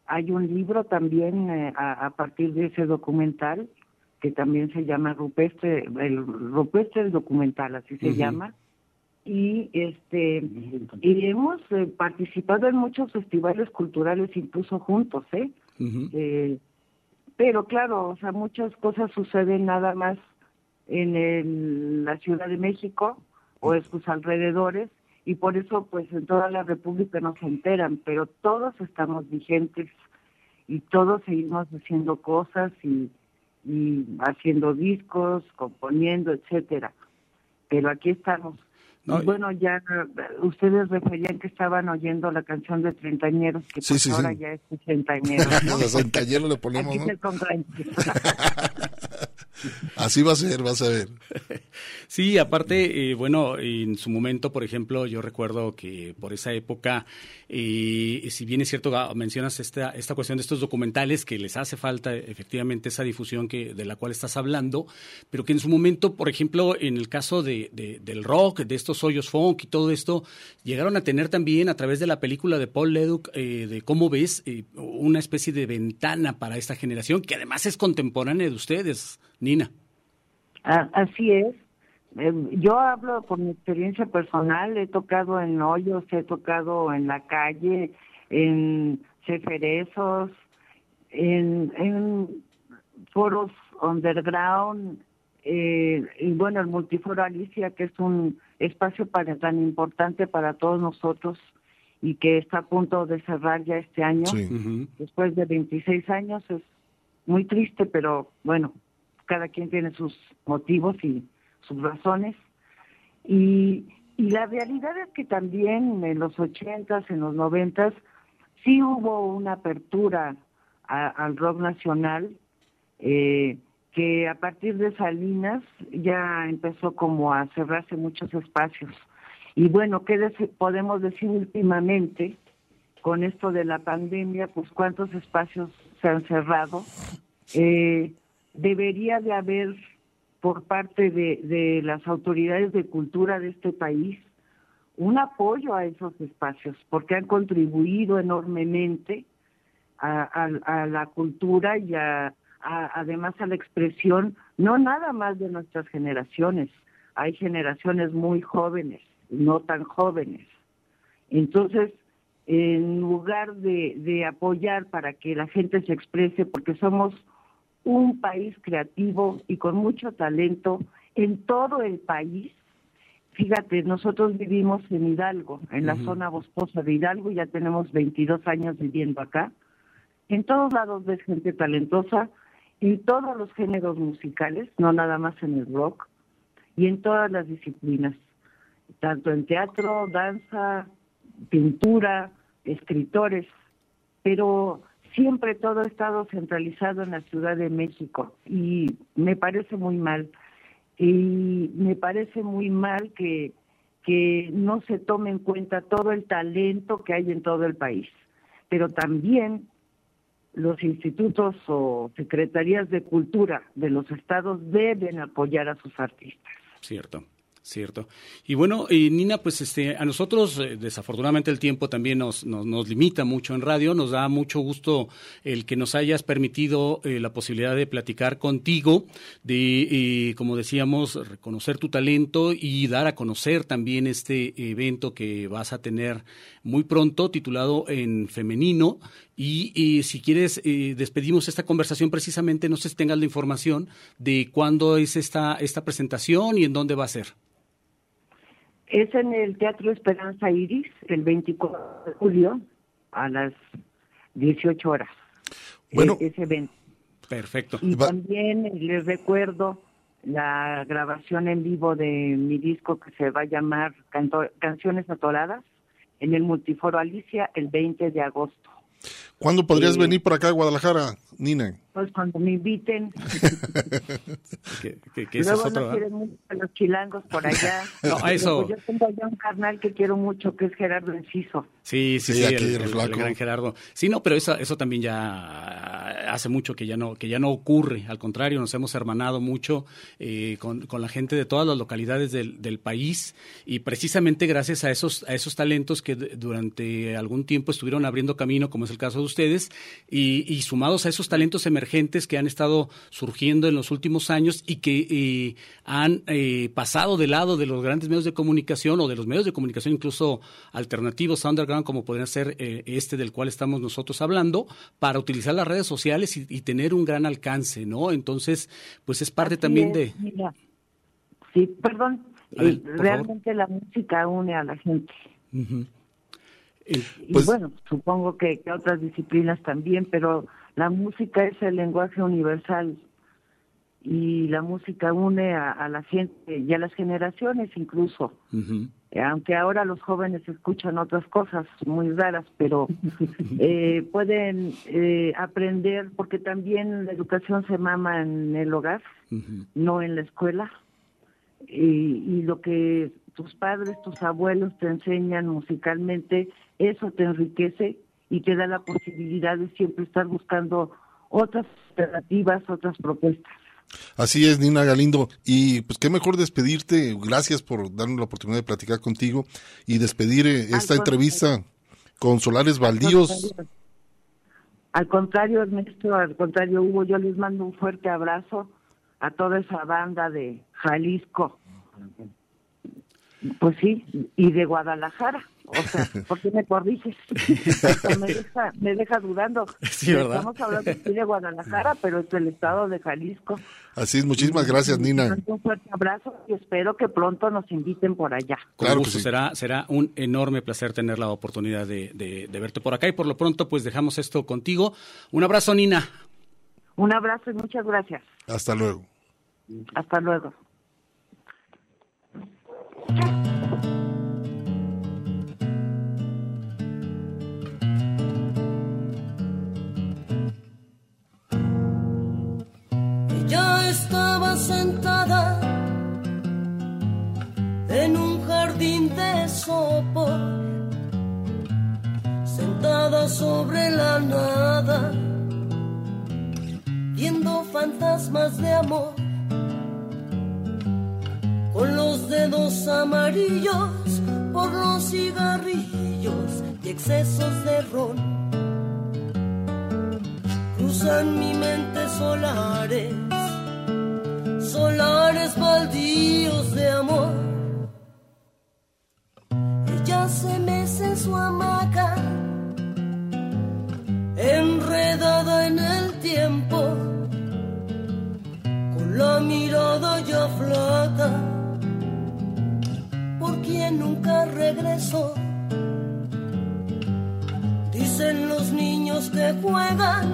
Hay un libro también eh, a, partir de ese documental que también se llama Rupestre, el Rupestre el documental, así se llama. Y este y hemos eh, participado en muchos festivales culturales incluso juntos, ¿eh? ¿eh? pero claro, o sea, muchas cosas suceden nada más en la Ciudad de México o en sus alrededores y por eso pues en toda la República no se enteran, pero todos estamos vigentes y todos seguimos haciendo cosas y, y haciendo discos, componiendo, etcétera. Pero aquí estamos. y bueno, ya ustedes referían que estaban oyendo la canción de Treintañeros, que pues ahora ya es Treintañeros. ¿no? Los Treintañeros le ponemos, ¿no? Así va a ser, vas a ver. Sí, aparte, eh, bueno, en su momento, por ejemplo, yo recuerdo que por esa época, eh, si bien es cierto, ah, mencionas esta, esta cuestión de estos documentales que les hace falta efectivamente esa difusión que, de la cual estás hablando, pero que en su momento, por ejemplo, en el caso de, del rock, de estos hoyos funk y todo esto, llegaron a tener también a través de la película de Paul Leduc, eh, de cómo ves, una especie de ventana para esta generación, que además es contemporánea de ustedes, Nina. Ah, así es. Em, yo hablo por mi experiencia personal, he tocado en hoyos, he tocado en la calle, en ceferezos, en, en foros underground, eh, y bueno, el Multiforo Alicia, que es un espacio para, tan importante para todos nosotros y que está a punto de cerrar ya este año, después de 26 años, es muy triste, pero bueno, cada quien tiene sus motivos y sus razones. Y, y la realidad es que también en los ochentas, en los noventas, sí hubo una apertura al rock nacional, eh, que a partir de Salinas ya empezó como a cerrarse muchos espacios. Y bueno, ¿qué podemos decir últimamente con esto de la pandemia? Pues cuántos espacios se han cerrado. Eh, debería de haber por parte de, las autoridades de cultura de este país un apoyo a esos espacios, porque han contribuido enormemente a, la cultura y además a la expresión, no nada más de nuestras generaciones, hay generaciones muy jóvenes, no tan jóvenes. Entonces, en lugar de, de apoyar para que la gente se exprese, porque somos un país creativo y con mucho talento en todo el país. Fíjate, nosotros vivimos en Hidalgo, en la zona boscosa de Hidalgo, ya tenemos 22 años viviendo acá. En todos lados ves gente talentosa, en todos los géneros musicales, no nada más en el rock, y en todas las disciplinas, tanto en teatro, danza, pintura, escritores, pero siempre todo ha estado centralizado en la Ciudad de México y me parece muy mal. Y me parece muy mal que, que no se tome en cuenta todo el talento que hay en todo el país. Pero también los institutos o secretarías de cultura de los estados deben apoyar a sus artistas. Cierto. Cierto. Y bueno, y Nina, pues este, a nosotros eh, desafortunadamente el tiempo también nos, nos, limita mucho en radio. Nos da mucho gusto el que nos hayas permitido eh, la posibilidad de platicar contigo, de, eh, como decíamos, reconocer tu talento y dar a conocer también este evento que vas a tener muy pronto, titulado en femenino. Y, si quieres, despedimos esta conversación precisamente, no sé si tengas la información de cuándo es esta, esta presentación y en dónde va a ser. Es en el Teatro Esperanza Iris, el 24 de julio, a las 18 horas. Bueno, e-, ese evento. Perfecto. Y también les recuerdo la grabación en vivo de mi disco que se va a llamar Canciones Atoradas en el Multiforo Alicia el 20 de agosto. ¿Cuándo podrías venir por acá a Guadalajara, Nina? Pues cuando me inviten. ¿Qué, Luego no quieren mucho a los chilangos por allá. no, eso. Yo tengo allá un carnal que quiero mucho, que es Gerardo Enciso. Sí, sí, sí, el, gran Gerardo. Sí, no, pero eso, eso también ya hace mucho que ya no, que ya no ocurre. Al contrario, nos hemos hermanado mucho eh, con, con, la gente de todas las localidades del, del, país y precisamente gracias a esos, a esos talentos que durante algún tiempo estuvieron abriendo camino, como es el caso de ustedes, y, y sumados a esos talentos emergentes que han estado surgiendo en los últimos años y que eh, han eh, pasado de lado de los grandes medios de comunicación o de los medios de comunicación incluso alternativos, underground, como podría ser eh, este del cual estamos nosotros hablando, para utilizar las redes sociales y, tener un gran alcance, ¿no? Entonces, pues es parte también de... Sí, perdón, realmente la música une a la gente. Y pues bueno, supongo que, que otras disciplinas también, pero la música es el lenguaje universal y la música une a, la gente y a las generaciones incluso. aunque ahora los jóvenes escuchan otras cosas muy raras, pero eh, pueden eh, aprender, porque también la educación se mama en el hogar, no en la escuela, y, y lo que tus padres, tus abuelos te enseñan musicalmente, eso te enriquece y te da la posibilidad de siempre estar buscando otras alternativas, otras propuestas. Así es, Nina Galindo. Y pues qué mejor despedirte. Gracias por darnos la oportunidad de platicar contigo y despedir eh, esta entrevista con Solares Baldíos. Al contrario, Ernesto, al contrario, Hugo, yo les mando un fuerte abrazo a toda esa banda de Jalisco. Pues sí, y de Guadalajara. O sea, ¿por qué me corriges? me, deja, me deja dudando. Sí, ¿verdad? Estamos hablando aquí de Guadalajara, pero es del estado de Jalisco. Así es, muchísimas gracias, Nina. Un fuerte abrazo y espero que pronto nos inviten por allá. Con Claro que gusto, sí. será, será un enorme placer tener la oportunidad de, de- de verte por acá y por lo pronto pues dejamos esto contigo. Un abrazo, Nina. Un abrazo y muchas gracias. Hasta luego. Hasta luego. Estaba sentada en un jardín de sopor, sentada sobre la nada, viendo fantasmas de amor, con los dedos amarillos por los cigarrillos y excesos de ron. Cruzan mi mente solares, solares baldíos de amor. Ella se mece en su hamaca, enredada en el tiempo, con la mirada ya flaca, por quien nunca regresó. Dicen los niños que juegan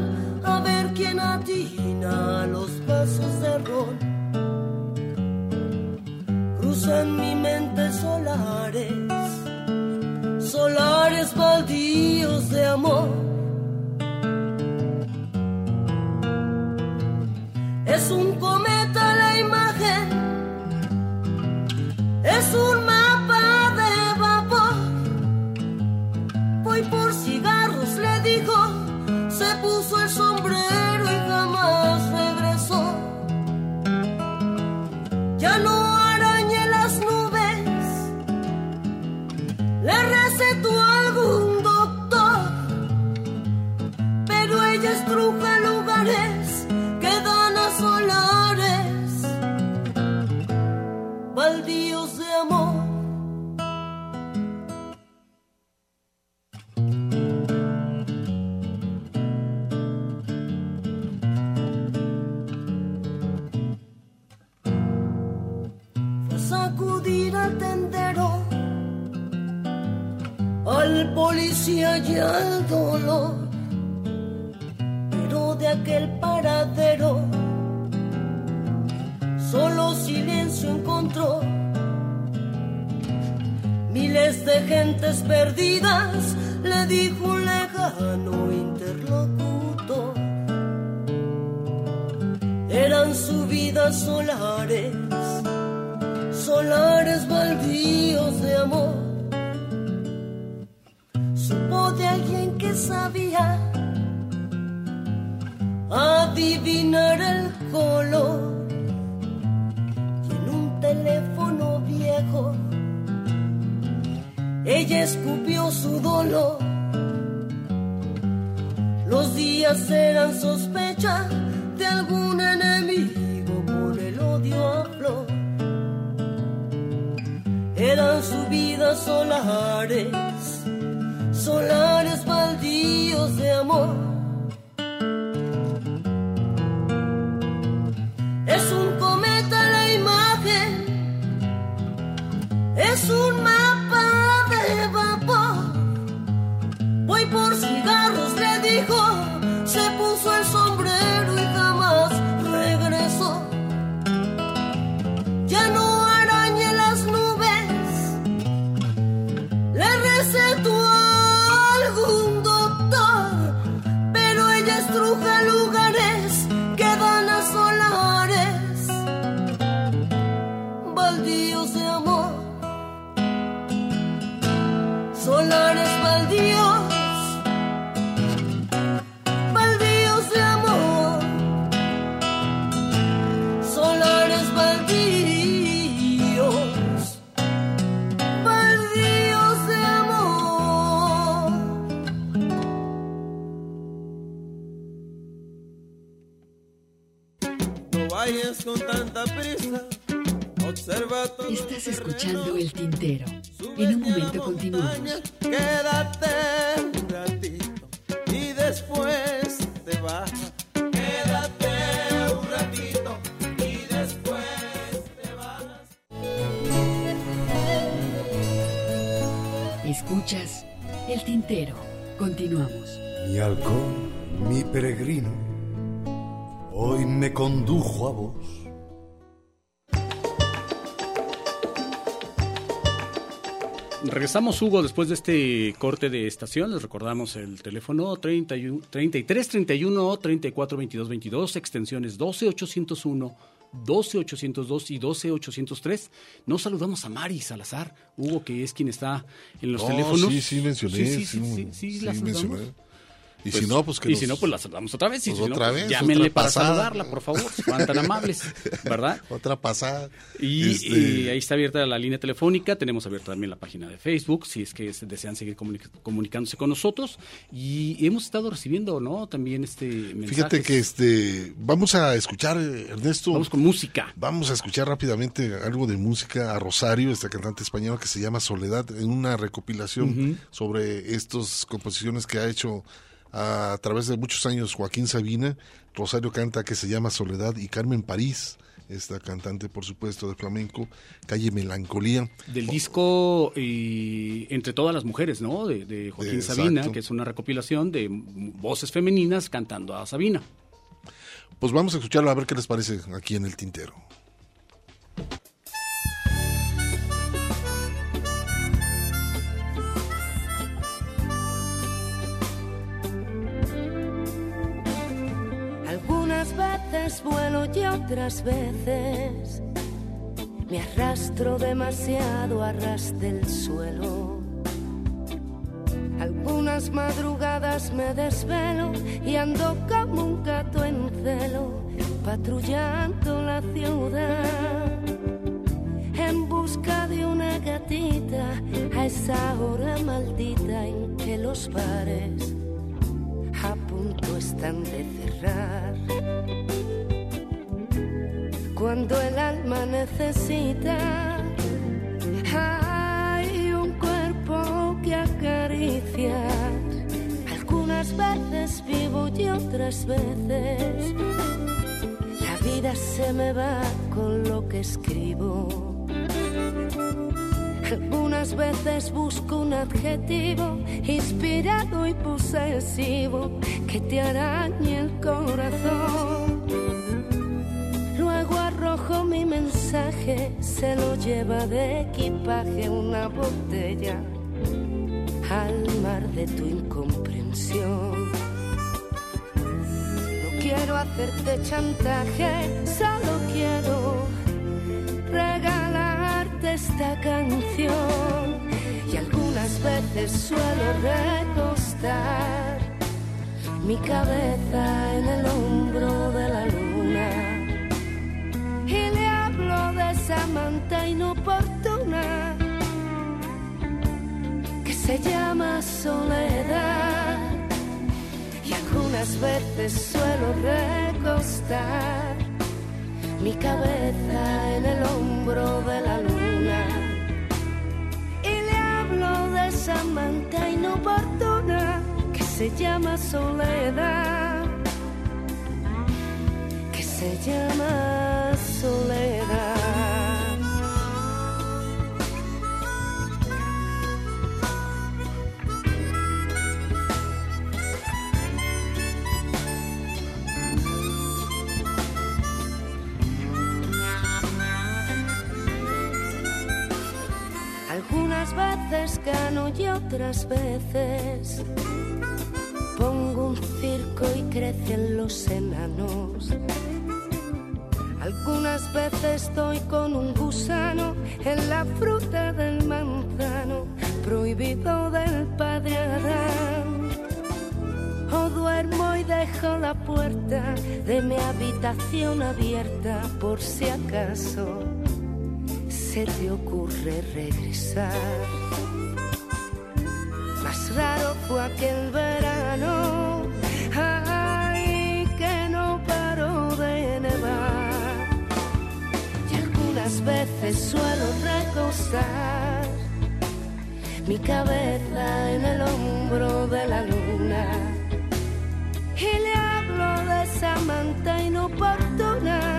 a ver quién atina los pasos de rol. Cruzan mi mente solares, solares baldíos de amor. Es un cometa y al dolor, pero de aquel paradero solo silencio encontró. Miles de gentes perdidas, le dijo un lejano interlocutor. Eran su vida solares, solares baldíos de amor. De alguien que sabía adivinar el color y en un teléfono viejo ella escupió su dolor. Los días eran sospecha de algún enemigo por el odio a flor. Eran su vida solares, solares baldíos de amor. Es un cometa la imagen, es un Regresamos, Hugo, después de este corte de estación. Les recordamos el teléfono 31, 33 31 34 22 22, extensiones 12 801, 12 802 y 12 803. Nos saludamos a Mari Salazar, Hugo, que es quien está en los Oh, teléfonos. Sí, sí, mencioné. Sí, Sí, sí, sí, sí, sí, sí, la saludamos. Y si no, pues que y nos- si no, pues la saludamos otra vez. Y pues si no, otra pues vez, llámenle otra para pasada. saludarla, por favor, tan amables, ¿verdad? Otra pasada. Y, Este- y ahí está abierta la línea telefónica, tenemos abierta también la página de Facebook, si es que se desean seguir comuni- comunicándose con nosotros. Y hemos estado recibiendo, ¿no? También este mensajes. Fíjate que este vamos a escuchar, eh, Ernesto. Vamos con música. Vamos a escuchar rápidamente algo de música a Rosario, esta cantante española que se llama Soledad, en una recopilación sobre estas composiciones que ha hecho a, través de muchos años Joaquín Sabina. Rosario canta que se llama Soledad y Carmen París, esta cantante, por supuesto, de flamenco, Calle Melancolía. Del disco Entre todas las mujeres, ¿no? De, de Joaquín. Sabina, que es una recopilación de voces femeninas cantando a Sabina. Pues vamos a escucharlo a ver qué les parece aquí en el tintero. Veces vuelo y otras veces me arrastro demasiado a ras del suelo. Algunas madrugadas me desvelo y ando como un gato en celo, patrullando la ciudad en busca de una gatita a esa hora maldita en que los bares a punto están de cerrar. Cuando el alma necesita, hay un cuerpo que acariciar. Algunas veces vivo y otras veces la vida se me va con lo que escribo. Algunas veces busco un adjetivo inspirado y posesivo que te arañe el corazón. Mi mensaje, se lo lleva de equipaje una botella al mar de tu incomprensión. No quiero hacerte chantaje, solo quiero regalarte esta canción y algunas veces suelo recostar mi cabeza en el hombro de la manta inoportuna que se llama soledad. Y algunas veces suelo recostar mi cabeza en el hombro de la luna. Y le hablo de esa manta inoportuna que se llama soledad, que se llama soledad. Veces gano y otras veces pongo un circo y crecen los enanos. Algunas veces estoy con un gusano en la fruta del manzano prohibido del padre Adán. O duermo y dejo la puerta de mi habitación abierta por si acaso se te ocurre regresar. Más raro fue aquel verano, ay, que no paró de nevar. Y algunas veces suelo recostar mi cabeza en el hombro de la luna y le hablo de esa manta inoportuna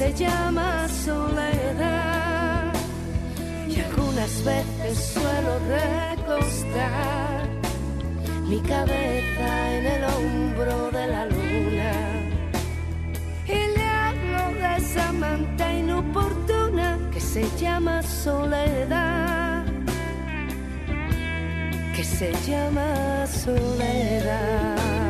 se llama soledad. Y algunas veces suelo recostar mi cabeza en el hombro de la luna. Y le hablo de esa manta inoportuna que se llama soledad. Que se llama soledad.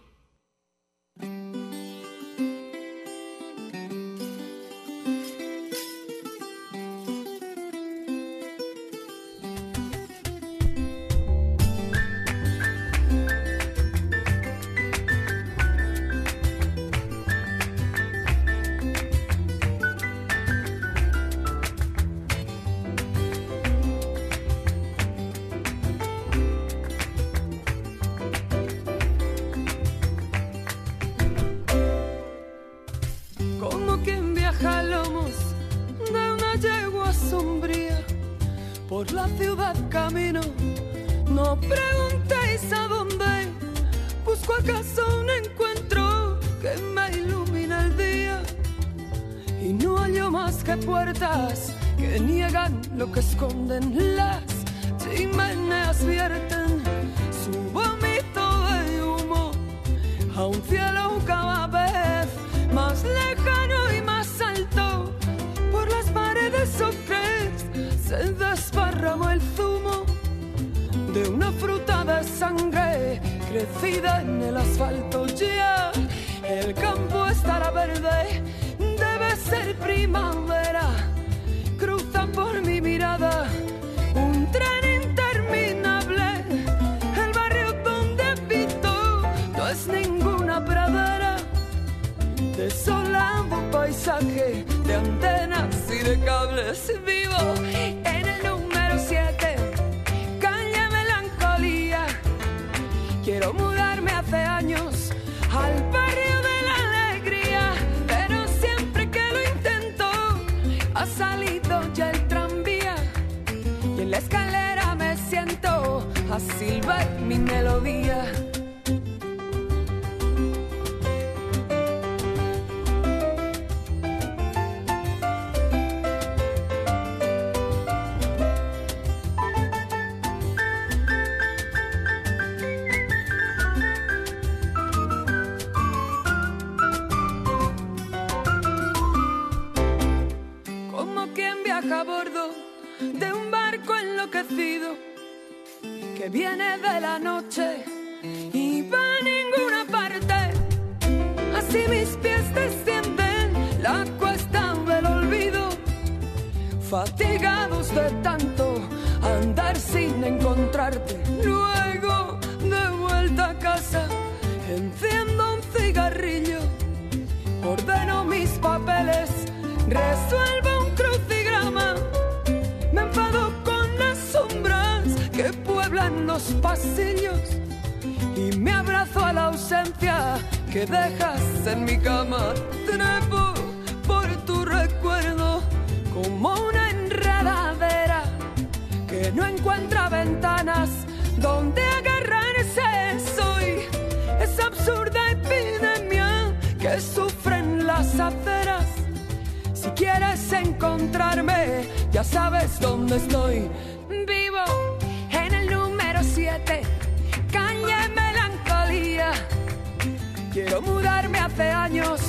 Quiero mudarme hace años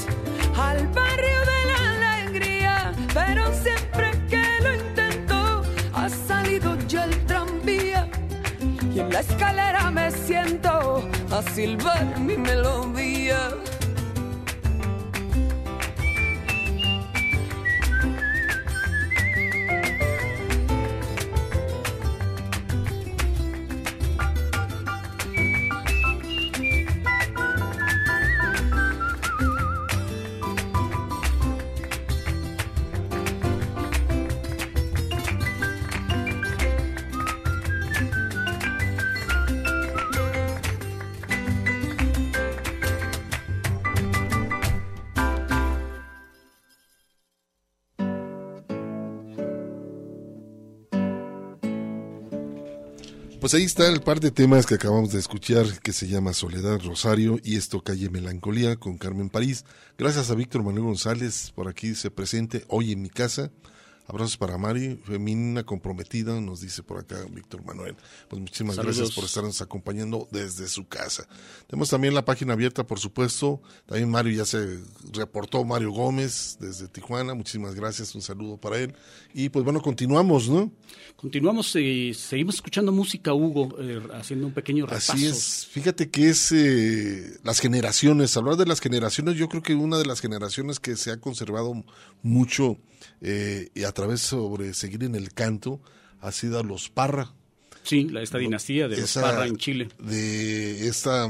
al barrio de la alegría, pero siempre que lo intento ha salido ya el tranvía y en la escalera me siento a silbar mi melodía. Pues ahí está el par de temas que acabamos de escuchar que se llama Soledad Rosario y esto Calle Melancolía con Carmen París. Gracias a Víctor Manuel González por aquí se presente hoy en mi casa. Abrazos para Mari, femenina comprometida, nos dice por acá Víctor Manuel. Pues muchísimas Saludos. gracias por estarnos acompañando desde su casa. Tenemos también la página abierta, por supuesto. También Mario ya se reportó, Mario Gómez desde Tijuana. Muchísimas gracias, un saludo para él. Y pues bueno, continuamos, ¿no? Continuamos, eh, seguimos escuchando música, Hugo, eh, haciendo un pequeño repaso. Así es. Fíjate que es eh, las generaciones. Hablar de las generaciones, yo creo que una de las generaciones que se ha conservado mucho eh, y a través sobre seguir en el canto ha sido a los Parra. Sí, la, esta dinastía de los Parra en Chile. De esta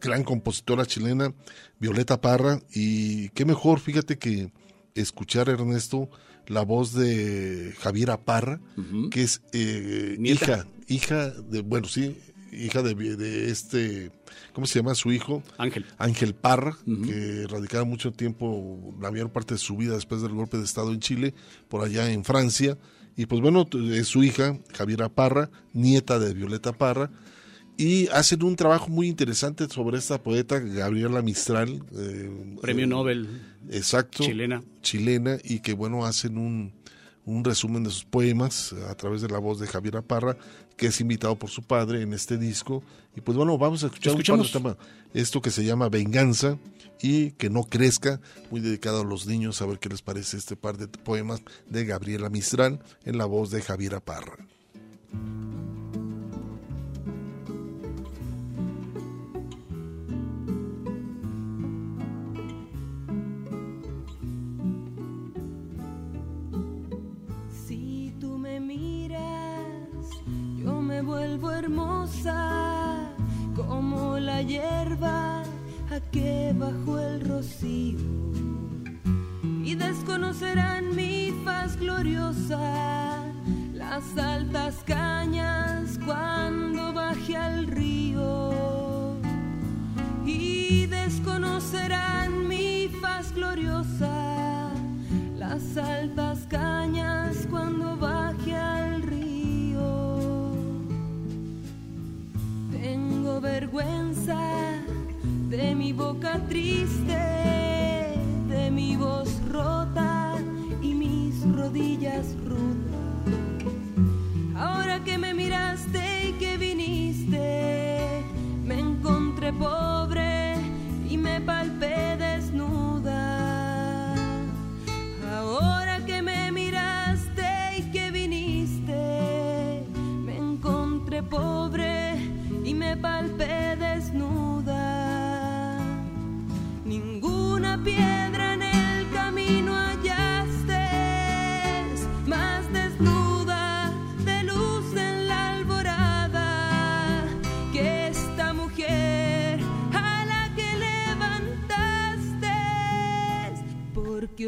gran compositora chilena, Violeta Parra. Y qué mejor, fíjate que escuchar, Ernesto, la voz de Javiera Parra, que es eh, hija, hija de, bueno, sí, hija de, de este, ¿cómo se llama su hijo? Ángel. Ángel Parra, que radicaba mucho tiempo, la mayor parte de su vida después del golpe de Estado en Chile, por allá en Francia. Y pues bueno, es su hija, Javiera Parra, nieta de Violeta Parra, y hacen un trabajo muy interesante sobre esta poeta, Gabriela Mistral. eh, Premio eh, Nobel. Exacto. Chilena. Chilena, y que bueno, hacen un, un resumen de sus poemas a través de la voz de Javiera Parra, que es invitado por su padre en este disco. Y pues bueno, vamos a escuchar un par de temas. Esto que se llama Venganza y que no crezca, muy dedicado a los niños, a ver qué les parece este par de poemas de Gabriela Mistral en la voz de Javiera Parra. Vuelvo hermosa como la hierba a que bajo el rocío y desconocerán mi faz gloriosa las altas cañas cuando baje al río y desconocerán mi faz gloriosa las altas cañas cuando baje al río. Boca triste,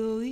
oíste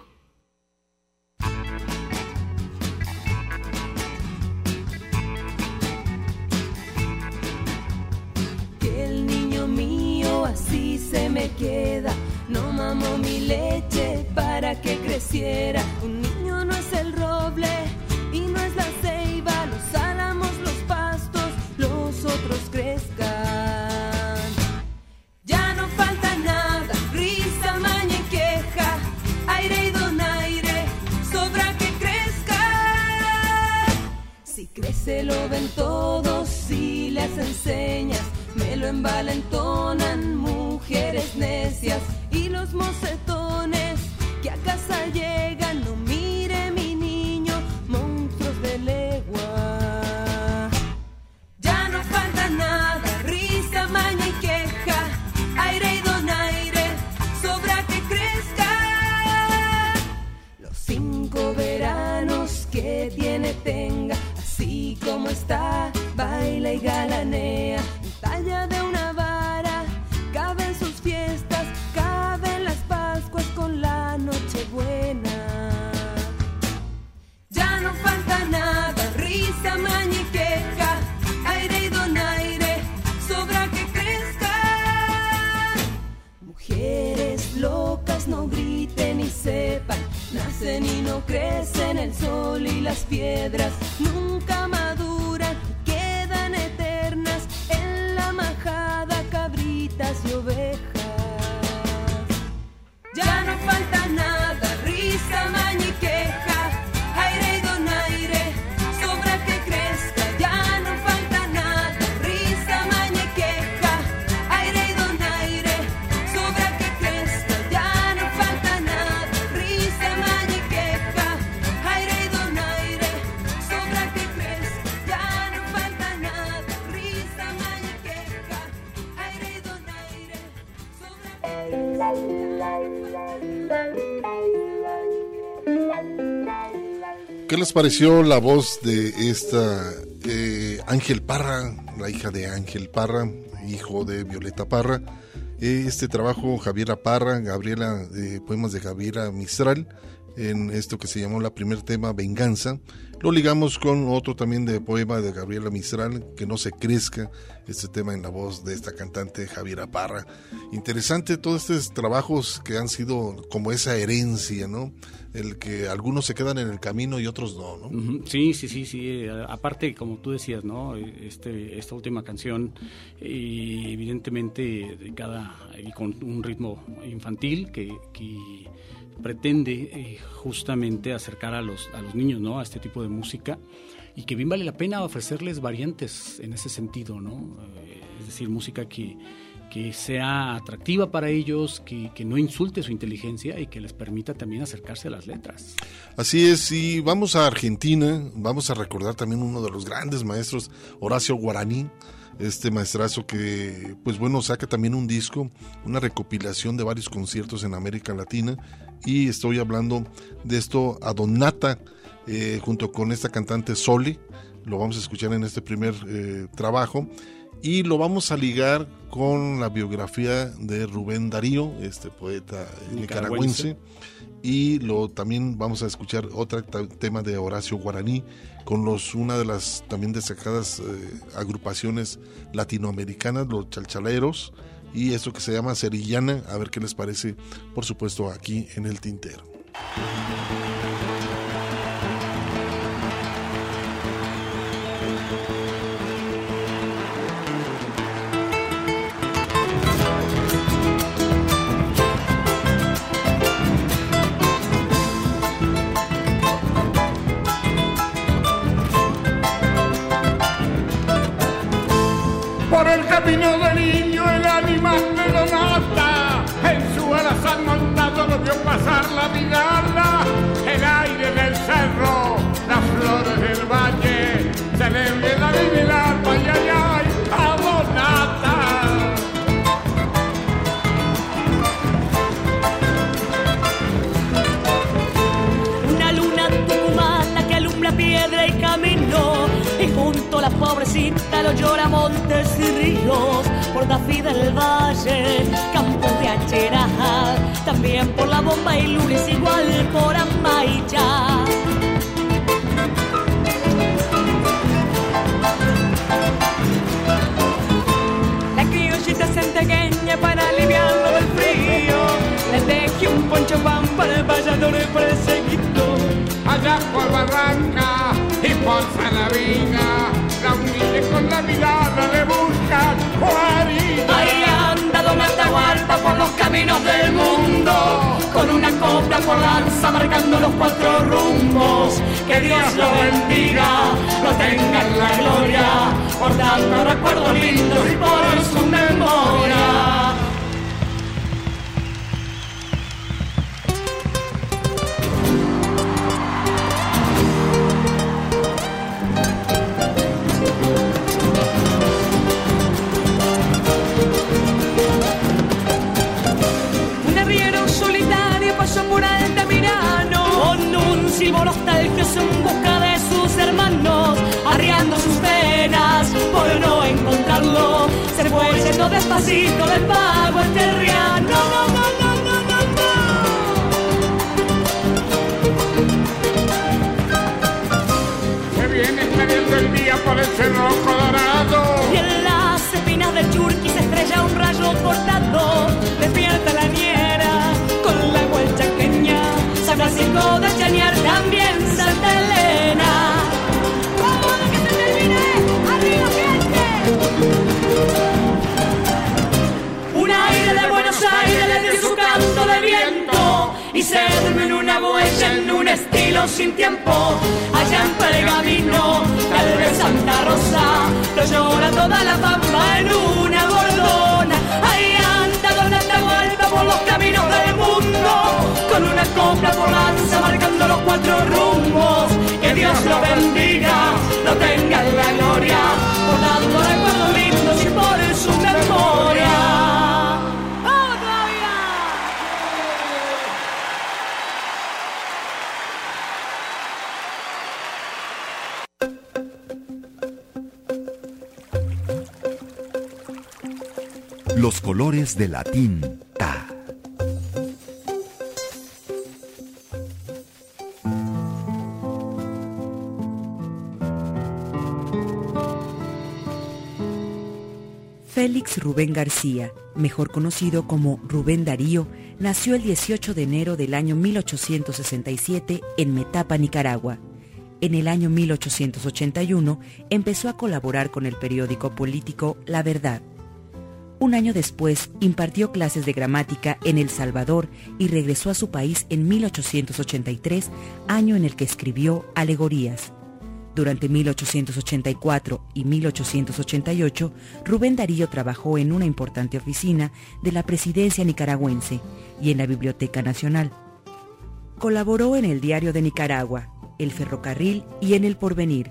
Lo ven todos, si les enseñas, me lo envalentonan mujeres necias Galanes. Eh. Pareció la voz de esta eh, Ángel Parra, la hija de Ángel Parra, hijo de Violeta Parra? Eh, este trabajo, Javiera Parra, Gabriela, eh, poemas de Javiera Mistral, en esto que se llamó la primer tema, Venganza. Lo ligamos con otro también de poema de Gabriela Mistral, Que no se crezca, este tema en la voz de esta cantante Javiera Parra. Interesante todos estos trabajos que han sido como esa herencia, ¿no? El que algunos se quedan en el camino y otros no, ¿no? Sí, sí, sí, sí. eh, Aparte, como tú decías, ¿no? Este, esta última canción, evidentemente y con un ritmo infantil que, que pretende eh, justamente acercar a los, a los niños, ¿no? A este tipo de música y que bien vale la pena ofrecerles variantes en ese sentido, ¿no? Eh, es decir, música que, que sea atractiva para ellos, que, que no insulte su inteligencia y que les permita también acercarse a las letras. Así es, y vamos a Argentina, vamos a recordar también uno de los grandes maestros, Horacio Guaraní, este maestrazo que, pues bueno, saca también un disco, una recopilación de varios conciertos en América Latina, y estoy hablando de esto a Donata, eh, junto con esta cantante Soli, lo vamos a escuchar en este primer eh, trabajo, y lo vamos a ligar con la biografía de Rubén Darío, este poeta nicaragüense. Y lo también vamos a escuchar otro tema de Horacio Guaraní con los una de las también destacadas eh, agrupaciones latinoamericanas, los chalchaleros, y esto que se llama Cerillana, a ver qué les parece, por supuesto, aquí en el tintero. Por el camino del pobrecita lo llora montes y ríos Por David del Valle, campos de Riachera, también por la bomba y lunes igual por Amaicha. La criollita centegueña para aliviarlo del frío, le dejé un poncho pan para el vallador y para el seguito. Allá por Barranca y por Salaviga, con la mirada le busca guarida. Ahí anda Don Atahualpa por los caminos del mundo, con una copla por lanza marcando los cuatro rumbos. Que Dios lo bendiga, lo tenga en la gloria, por tantos recuerdos lindos y por su memoria. Nostalgioso en busca de sus hermanos Arriando sus penas por no encontrarlo. Se fue yendo despacito del pago el terriano No, no, no, no, no, Se viene saliendo el día por el cerro colorado. Y en las espinas del churqui se estrella un rayo cortado. Despierta la chaqueña Francisco de Chañar, también Santa Elena ¡Vamos, que se termine! ¡Arriba, gente! Un aire de Buenos Aires le dio su canto de viento y se durmió en una huella en un estilo sin tiempo. Allá en Pergamino, tal vez Santa Rosa, lo llora toda la pampa en una bordona. Ahí anda Don Atahualpa por los caminos copla por lanza marcando los cuatro rumbos. Que Dios lo bendiga, lo tenga en la gloria, por dando recuerdos lindos y por su memoria. Los colores de la tinta. Rubén García, mejor conocido como Rubén Darío, nació el 18 de enero del año 1867 en Metapa, Nicaragua. En el año 1881 empezó a colaborar con el periódico político La Verdad. Un año después impartió clases de gramática en El Salvador y regresó a su país en 1883, año en el que escribió Alegorías. Durante 1884 y 1888, Rubén Darío trabajó en una importante oficina de la presidencia nicaragüense y en la Biblioteca Nacional. Colaboró en el Diario de Nicaragua, El Ferrocarril y en El Porvenir.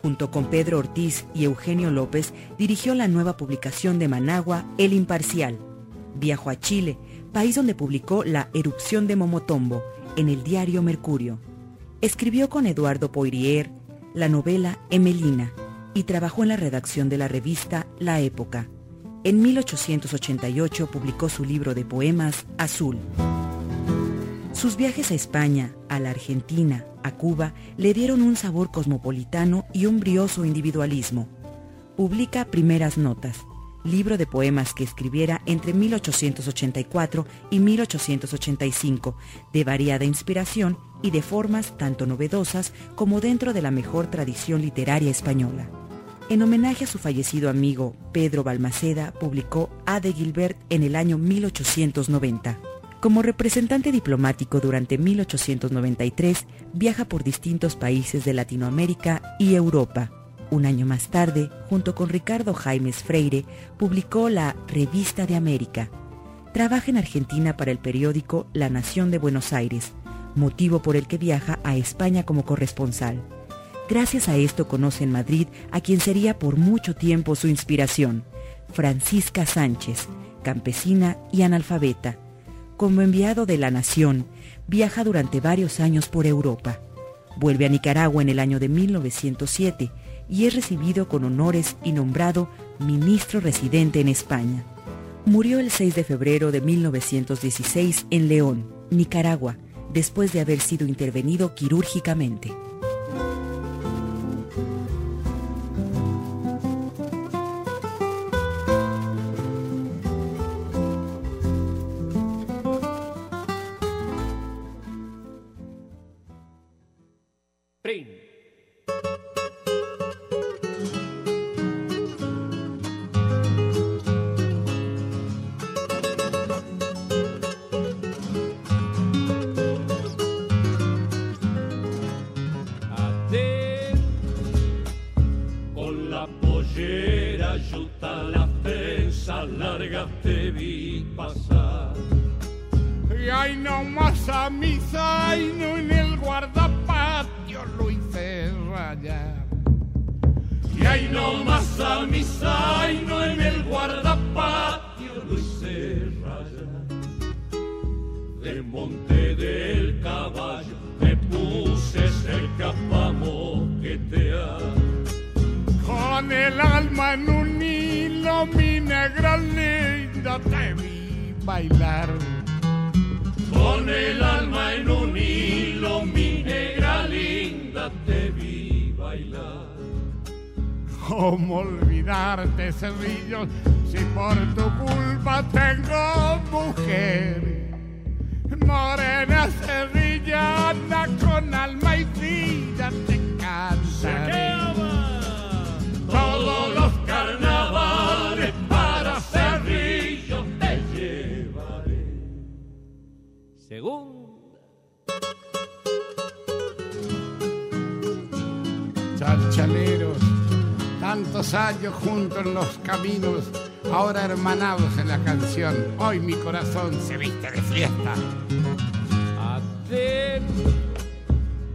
Junto con Pedro Ortiz y Eugenio López, dirigió la nueva publicación de Managua, El Imparcial. Viajó a Chile, país donde publicó La erupción de Momotombo, en el diario Mercurio. Escribió con Eduardo Poirier la novela Emelina y trabajó en la redacción de la revista La Época. En 1888 publicó su libro de poemas Azul. Sus viajes a España, a la Argentina, a Cuba, le dieron un sabor cosmopolitano y un brioso individualismo. Publica Primeras Notas, libro de poemas que escribiera entre 1884 y 1885, de variada inspiración y de formas tanto novedosas como dentro de la mejor tradición literaria española. En homenaje a su fallecido amigo Pedro Balmaceda, publicó A de Gilbert en el año 1890. Como representante diplomático durante 1893, viaja por distintos países de Latinoamérica y Europa. Un año más tarde, junto con Ricardo Jaimes Freire, publicó la Revista de América. Trabaja en Argentina para el periódico La Nación de Buenos Aires, motivo por el que viaja a España como corresponsal. Gracias a esto conoce en Madrid a quien sería por mucho tiempo su inspiración, Francisca Sánchez, campesina y analfabeta. Como enviado de la Nación, viaja durante varios años por Europa. Vuelve a Nicaragua en el año de 1907 y es recibido con honores y nombrado ministro residente en España. Murió el 6 de febrero de 1916 en León, Nicaragua, después de haber sido intervenido quirúrgicamente. Del monte del caballo me puse cerca pa' moquetear. Con el alma en un hilo, mi negra linda, te vi bailar. Con el alma en un hilo, mi negra linda, te vi bailar. ¿Cómo olvidarte, Cerrillo, si por tu culpa tengo mujer? Morena cerrillana con alma y vida te cantaré. Todos los carnavales para Cerrillo te llevaré. Según Chalchaleros, tantos años juntos en los caminos, ahora hermanados en la canción. Hoy mi corazón se viste de fiesta.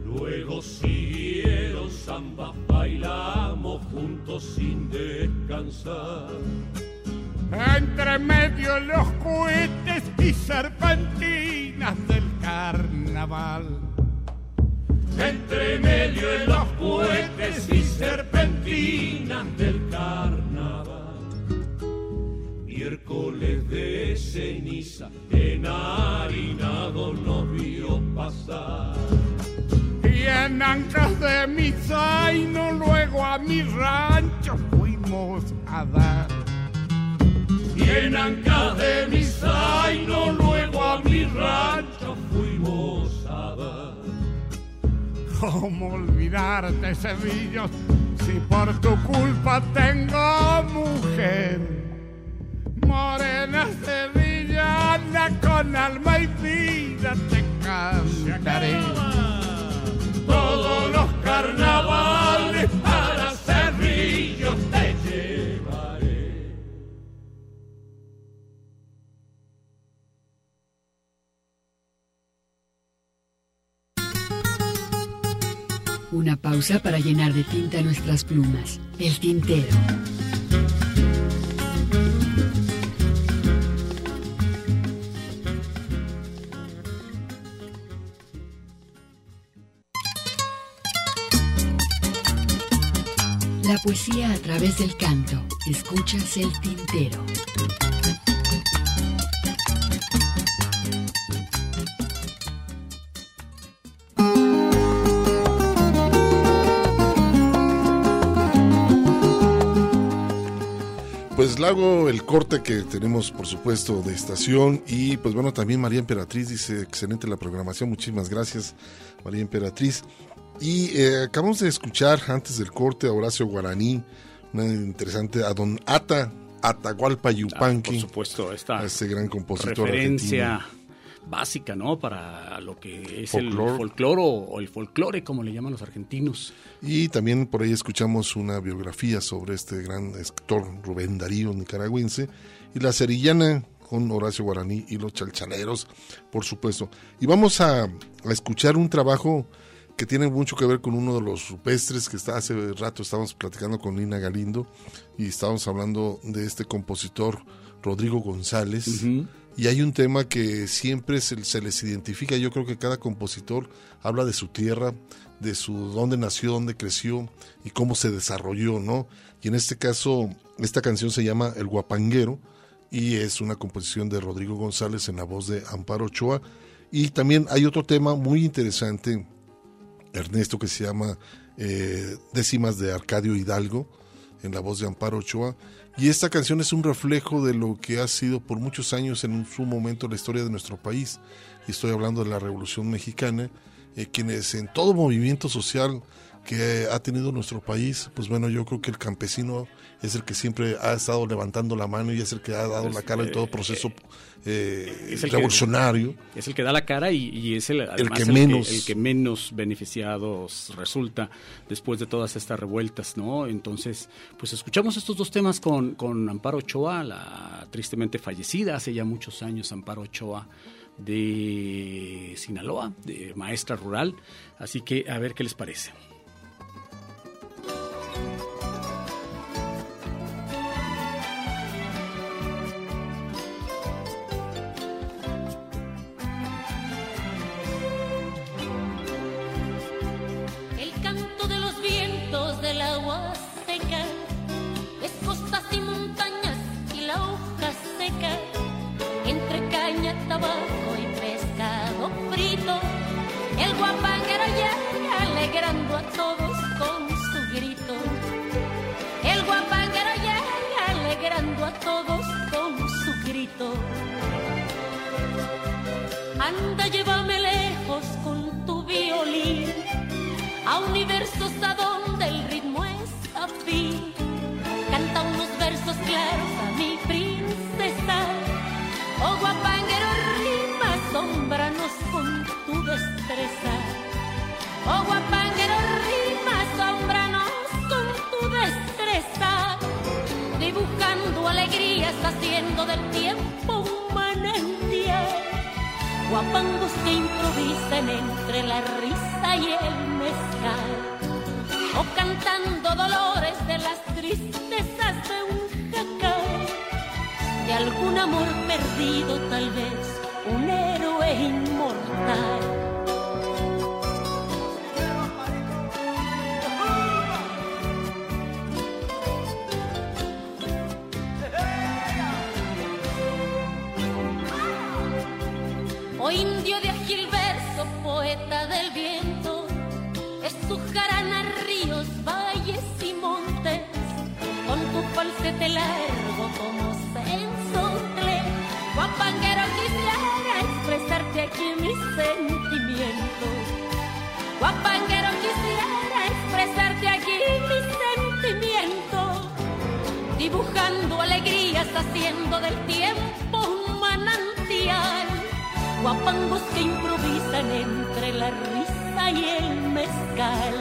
Luego siguieron samba, bailamos juntos sin descansar. Entre medio los cohetes y serpentinas del carnaval. Entre medio los cohetes y serpentinas del carnaval. Miércoles de ceniza, enharinado nos vio pasar. Y en ancas de mi zaino, luego a mi rancho fuimos a dar. Y en ancas de mi zaino, luego a mi rancho fuimos a dar. ¿Cómo olvidarte, Cerrillos, si por tu culpa tengo mujer? Morena sevillana con alma y vida te cantaré. Todos los carnavales para Cerrillo te llevaré. Una pausa para llenar de tinta nuestras plumas. El tintero. La poesía a través del canto. Escuchas el tintero. Pues hago el corte que tenemos, por supuesto, de estación. Y pues bueno, también María Emperatriz dice, excelente la programación. Muchísimas gracias, María Emperatriz. Y eh, acabamos de escuchar antes del corte a Horacio Guaraní, una interesante, a don Ata Atahualpa Yupanqui. por supuesto, esta este gran compositor referencia argentino. básica, ¿no? Para lo que es Folclor. el folclore o el folclore, como le llaman los argentinos. Y también por ahí escuchamos una biografía sobre este gran escritor Rubén Darío, nicaragüense, y la cerillana con Horacio Guaraní y los chalchaleros, por supuesto. Y vamos a, a escuchar un trabajo que tiene mucho que ver con uno de los rupestres que está hace rato estábamos platicando con Nina Galindo y estábamos hablando de este compositor Rodrigo González. Y hay un tema que siempre se, se les identifica. Yo creo que cada compositor habla de su tierra, de su dónde nació, dónde creció y cómo se desarrolló, ¿no? Y en este caso, esta canción se llama El Guapanguero, y es una composición de Rodrigo González en la voz de Amparo Ochoa. Y también hay otro tema muy interesante, Ernesto, que se llama eh, Décimas de Arcadio Hidalgo, en la voz de Amparo Ochoa. Y esta canción es un reflejo de lo que ha sido por muchos años en su momento la historia de nuestro país. Y estoy hablando de la Revolución Mexicana, eh, quienes en todo movimiento social que ha tenido nuestro país, pues bueno, yo creo que el campesino es el que siempre ha estado levantando la mano y es el que ha dado la cara en todo proceso eh, Es el que- revolucionario. es el que da la cara y, y es el, además que el, menos- que, el que menos beneficiados resulta después de todas estas revueltas, ¿no? Entonces, pues escuchamos estos dos temas con, con Amparo Ochoa, la tristemente fallecida hace ya muchos años Amparo Ochoa de Sinaloa, de maestra rural. Así que a ver qué les parece. Tabaco y pescado frito. El guapanguero llega alegrando a todos con su grito. El guapanguero llega alegrando a todos con su grito. Anda, llévame lejos con tu violín a universos a donde el ritmo es afín. Canta unos versos claros a mi princesa. Asómbranos con tu destreza. Oh guapanguero, rima, asómbranos con tu destreza. Dibujando alegrías, haciendo del tiempo un manantial guapangos que improvisan entre la risa y el mezcal, o cantando dolores de las tristezas de un jacal, de algún amor perdido tal vez, un héroe inmortal. Oh indio de ágil verso, poeta del viento, es tu jarana ríos, valles y montes, con tu falsete largo como sensontle. Expresarte aquí mis sentimientos. Guapanguero quisiera expresarte aquí mis sentimientos, dibujando alegrías, haciendo del tiempo un manantial. Guapangos que improvisan entre la risa y el mezcal,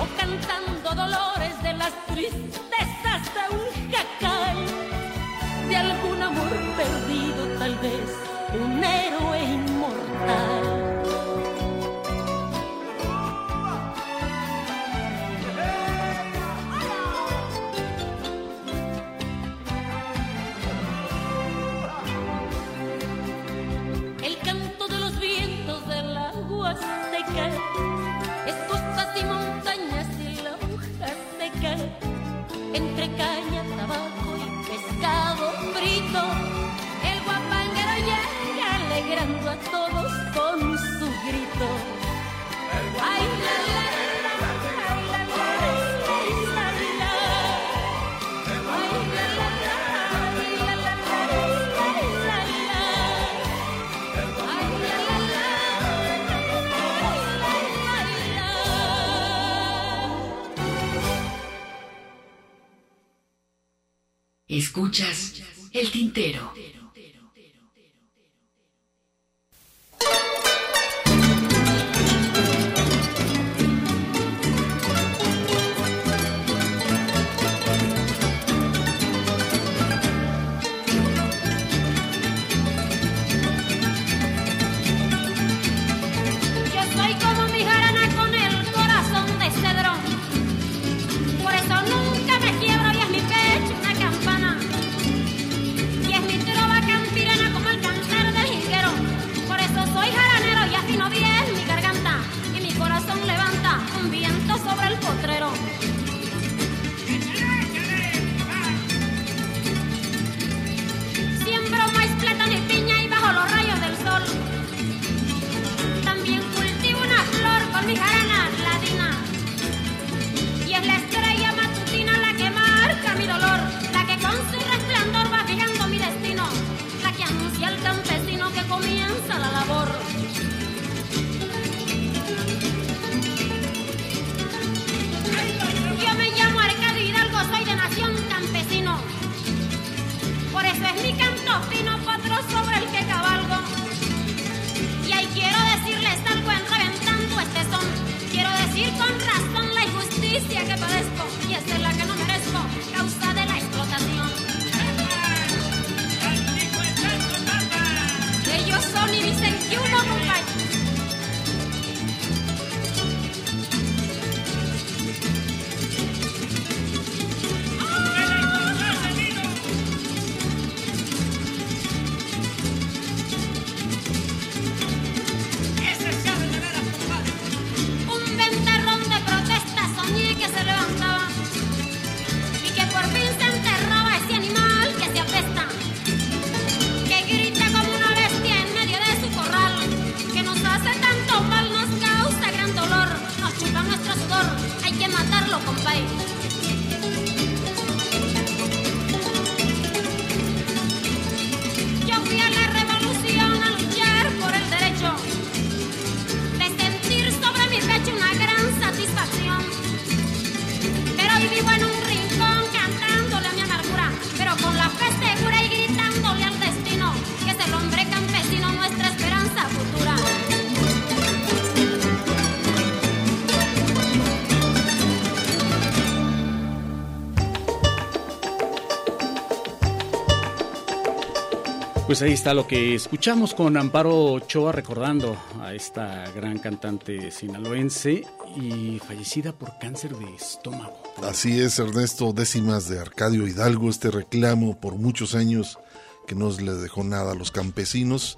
o cantando dolores de las tristezas de un jacal, de algún amor perdido tal vez, un héroe inmortal. Todos con su grito. Ay, la, la, la, la, la, la, la, la, la, la, la. Escuchas el tintero. Pues ahí está lo que escuchamos con Amparo Ochoa recordando a esta gran cantante sinaloense y fallecida por cáncer de estómago. Así es, Ernesto, décimas de Arcadio Hidalgo, este reclamo por muchos años que no le dejó nada a los campesinos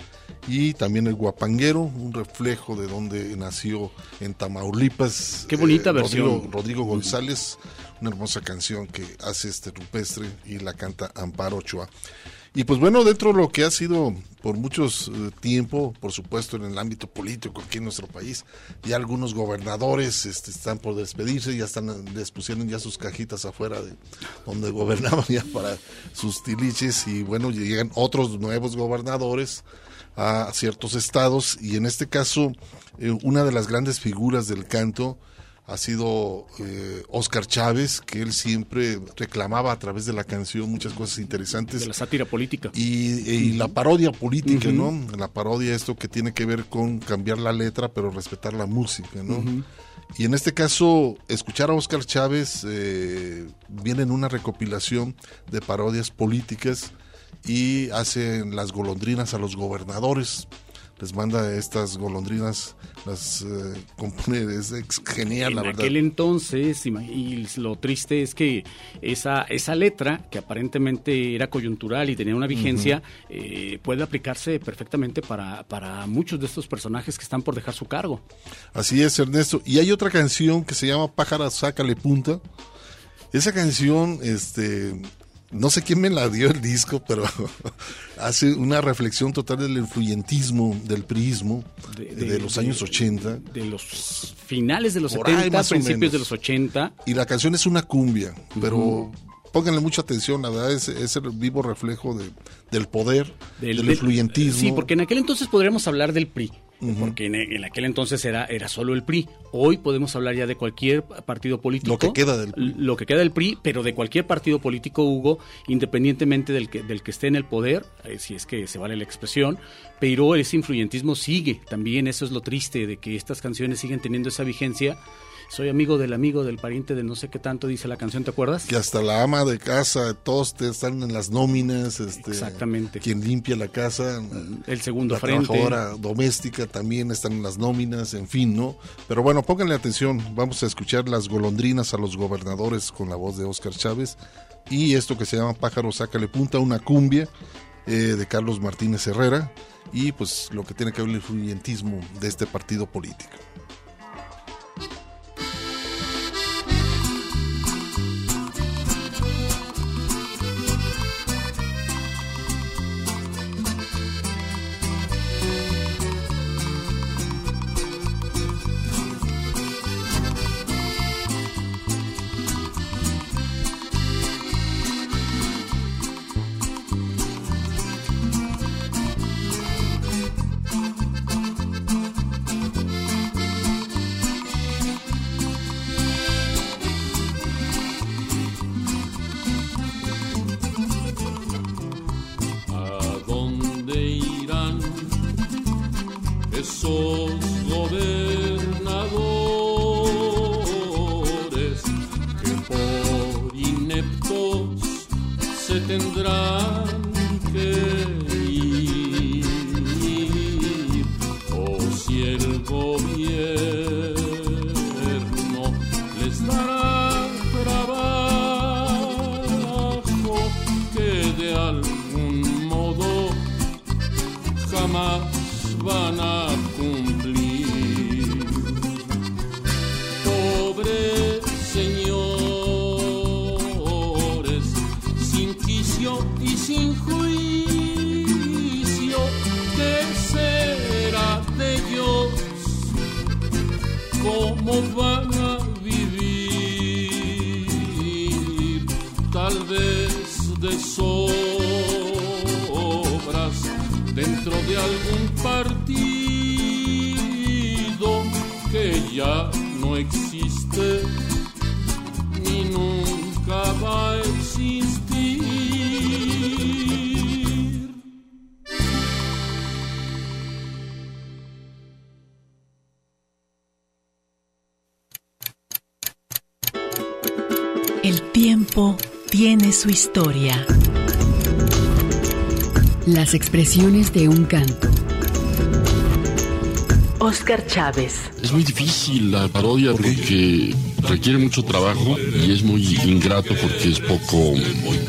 y también el guapanguero, un reflejo de donde nació en Tamaulipas. Qué bonita Rodrigo- versión. Rodrigo González, una hermosa canción que hace este rupestre y la canta Amparo Ochoa. Y pues bueno, dentro de lo que ha sido por muchos eh, tiempo, por supuesto, en el ámbito político aquí en nuestro país, ya algunos gobernadores este, están por despedirse, ya están, les pusieron ya sus cajitas afuera de donde gobernaban ya para sus tiliches y bueno, llegan otros nuevos gobernadores a ciertos estados. Y en este caso eh, una de las grandes figuras del canto ha sido eh, Oscar Chávez, que él siempre reclamaba a través de la canción muchas cosas interesantes. De la sátira política. Y, y la parodia política. ¿no? La parodia, esto que tiene que ver con cambiar la letra, pero respetar la música, ¿no? Y en este caso, escuchar a Oscar Chávez eh, viene en una recopilación de parodias políticas y hacen las golondrinas a los gobernadores. Les manda estas golondrinas, las eh, compone, es ex- genial, en la verdad. aquel entonces, y lo triste es que esa, esa letra, que aparentemente era coyuntural y tenía una vigencia, eh, puede aplicarse perfectamente para, para muchos de estos personajes que están por dejar su cargo. Así es, Ernesto. Y hay otra canción que se llama Pájara, sácale punta. Esa canción, este, no sé quién me la dio el disco, pero hace una reflexión total del influyentismo, del priismo de, de- los de- años 80. De los finales de los Por ahí, 70, más o principios de los 80. Y la canción es una cumbia, pero pónganle mucha atención, la verdad es, es el vivo reflejo de, del poder, del, del- influyentismo. Sí, porque en aquel entonces podríamos hablar del PRI. Porque en, en aquel entonces era, era solo el PRI. Hoy podemos hablar ya de cualquier partido político. Lo que queda del PRI. Lo que queda del PRI, pero de cualquier partido político, Hugo, independientemente del que, del que esté en el poder, eh, si es que se vale la expresión, pero ese influyentismo sigue. También eso es lo triste, de que estas canciones siguen teniendo esa vigencia. Soy amigo del amigo del pariente de no sé qué tanto, dice la canción, ¿te acuerdas? que hasta la ama de casa, todos te están en las nóminas, este, Exactamente. quien limpia la casa, El segundo la frente. trabajadora doméstica también están en las nóminas, en fin, ¿no? Pero bueno, pónganle atención, vamos a escuchar las golondrinas a los gobernadores con la voz de Oscar Chávez y esto que se llama Pájaro Sácale Punta, una cumbia eh, de Carlos Martínez Herrera y pues lo que tiene que ver el influyentismo de este partido político. Su historia. Las expresiones de un canto. Oscar Chávez. Es muy difícil la parodia porque requiere mucho trabajo y es muy ingrato porque es poco...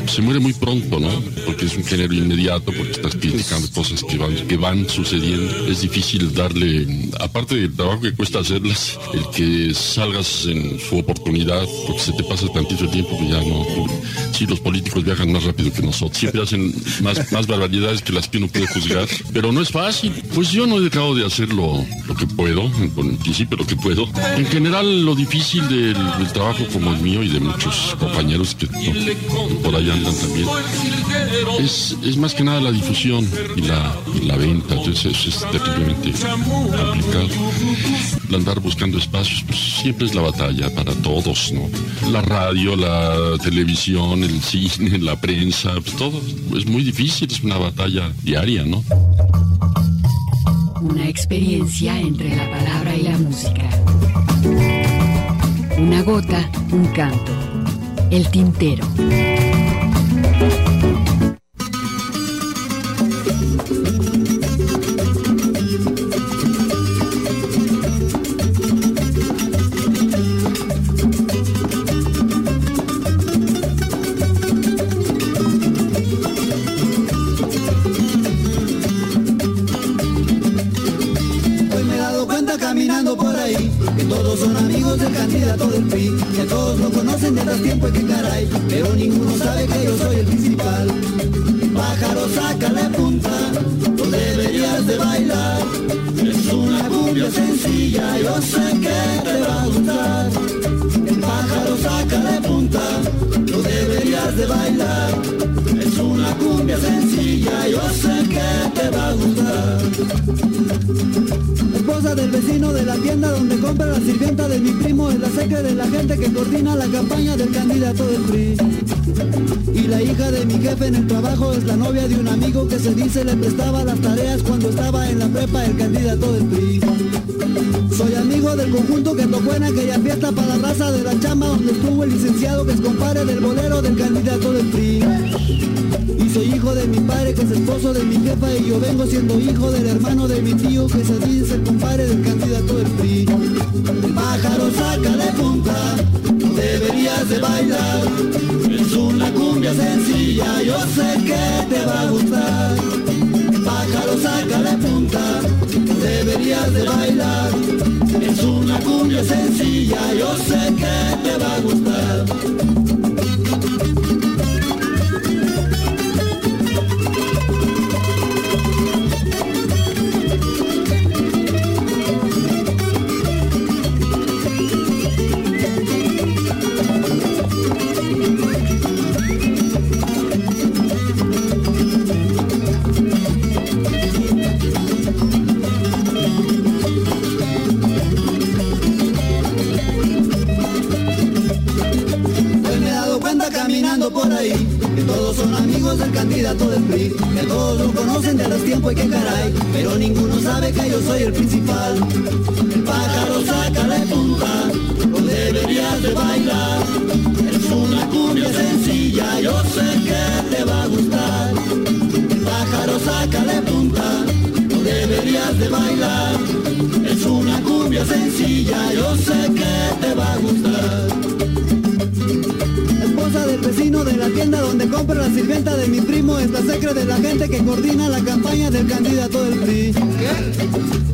Se muere muy pronto, ¿no? Porque es un género inmediato, porque estás criticando cosas que van, que van sucediendo. Es difícil darle, aparte del trabajo que cuesta hacerlas, el que salgas en su oportunidad, porque se te pasa tantito tiempo que ya no... Sí, los políticos viajan más rápido que nosotros. Siempre hacen más, barbaridades que las que uno puede juzgar. Pero no es fácil. Pues yo no he dejado de hacerlo lo que puedo, en principio que puedo. En general, lo difícil del, trabajo como el mío y de muchos compañeros que por ahí andan también, es, es, más que nada la difusión y la, la venta. Entonces es terriblemente complicado. Andar buscando espacios, pues siempre es la batalla para todos, ¿no? La radio, la televisión, el cine, la prensa, pues todo es muy difícil, es una batalla diaria, ¿no? Una experiencia entre la palabra y la música. Una gota, un canto. El tintero. Hoy candidato del PRI, que todos lo conocen de hace tiempo y que caray, pero ninguno sabe que yo soy el principal. Pájaro, sácale punta, tú deberías de bailar. Es una cumbia sencilla, yo sé que te va a gustar. Pájaro, sácale punta, deberías de bailar. Es una cumbia sencilla, yo sé que te va a gustar. Esposa del vecino de la tienda donde compra la sirvienta de mi primo es la secre de la gente que coordina la campaña del candidato del PRI. Y la hija de mi jefe en el trabajo es la novia de un amigo que se dice le prestaba las tareas cuando estaba en la prepa el candidato del PRI. Soy amigo del conjunto que tocó en aquella fiesta para la raza de la chamba donde estuvo el licenciado que es compadre del bolero del candidato del PRI. Y soy hijo de mi padre que es esposo de mi jefa y yo vengo siendo hijo del hermano de mi tío que se dice el compadre del candidato del PRI. Pájaro, sácale punta, tú deberías de bailar. Es una cumbia sencilla, yo sé que te va a gustar. Pájaro, sácale punta, tú deberías de bailar. Es una cumbia sencilla, yo sé que te va a gustar. Todos lo conocen de los tiempos y que caray, pero ninguno sabe que yo soy el principal. El pájaro saca de punta, lo deberías de bailar. Es una cumbia sencilla, yo sé que te va a gustar. El pájaro saca de punta, lo deberías de bailar. Es una cumbia sencilla, yo sé que te va a gustar. Esposa del vecino de la tienda donde compra la sirvienta de mi primo es la secre de la gente que coordina la campaña del candidato del PRI.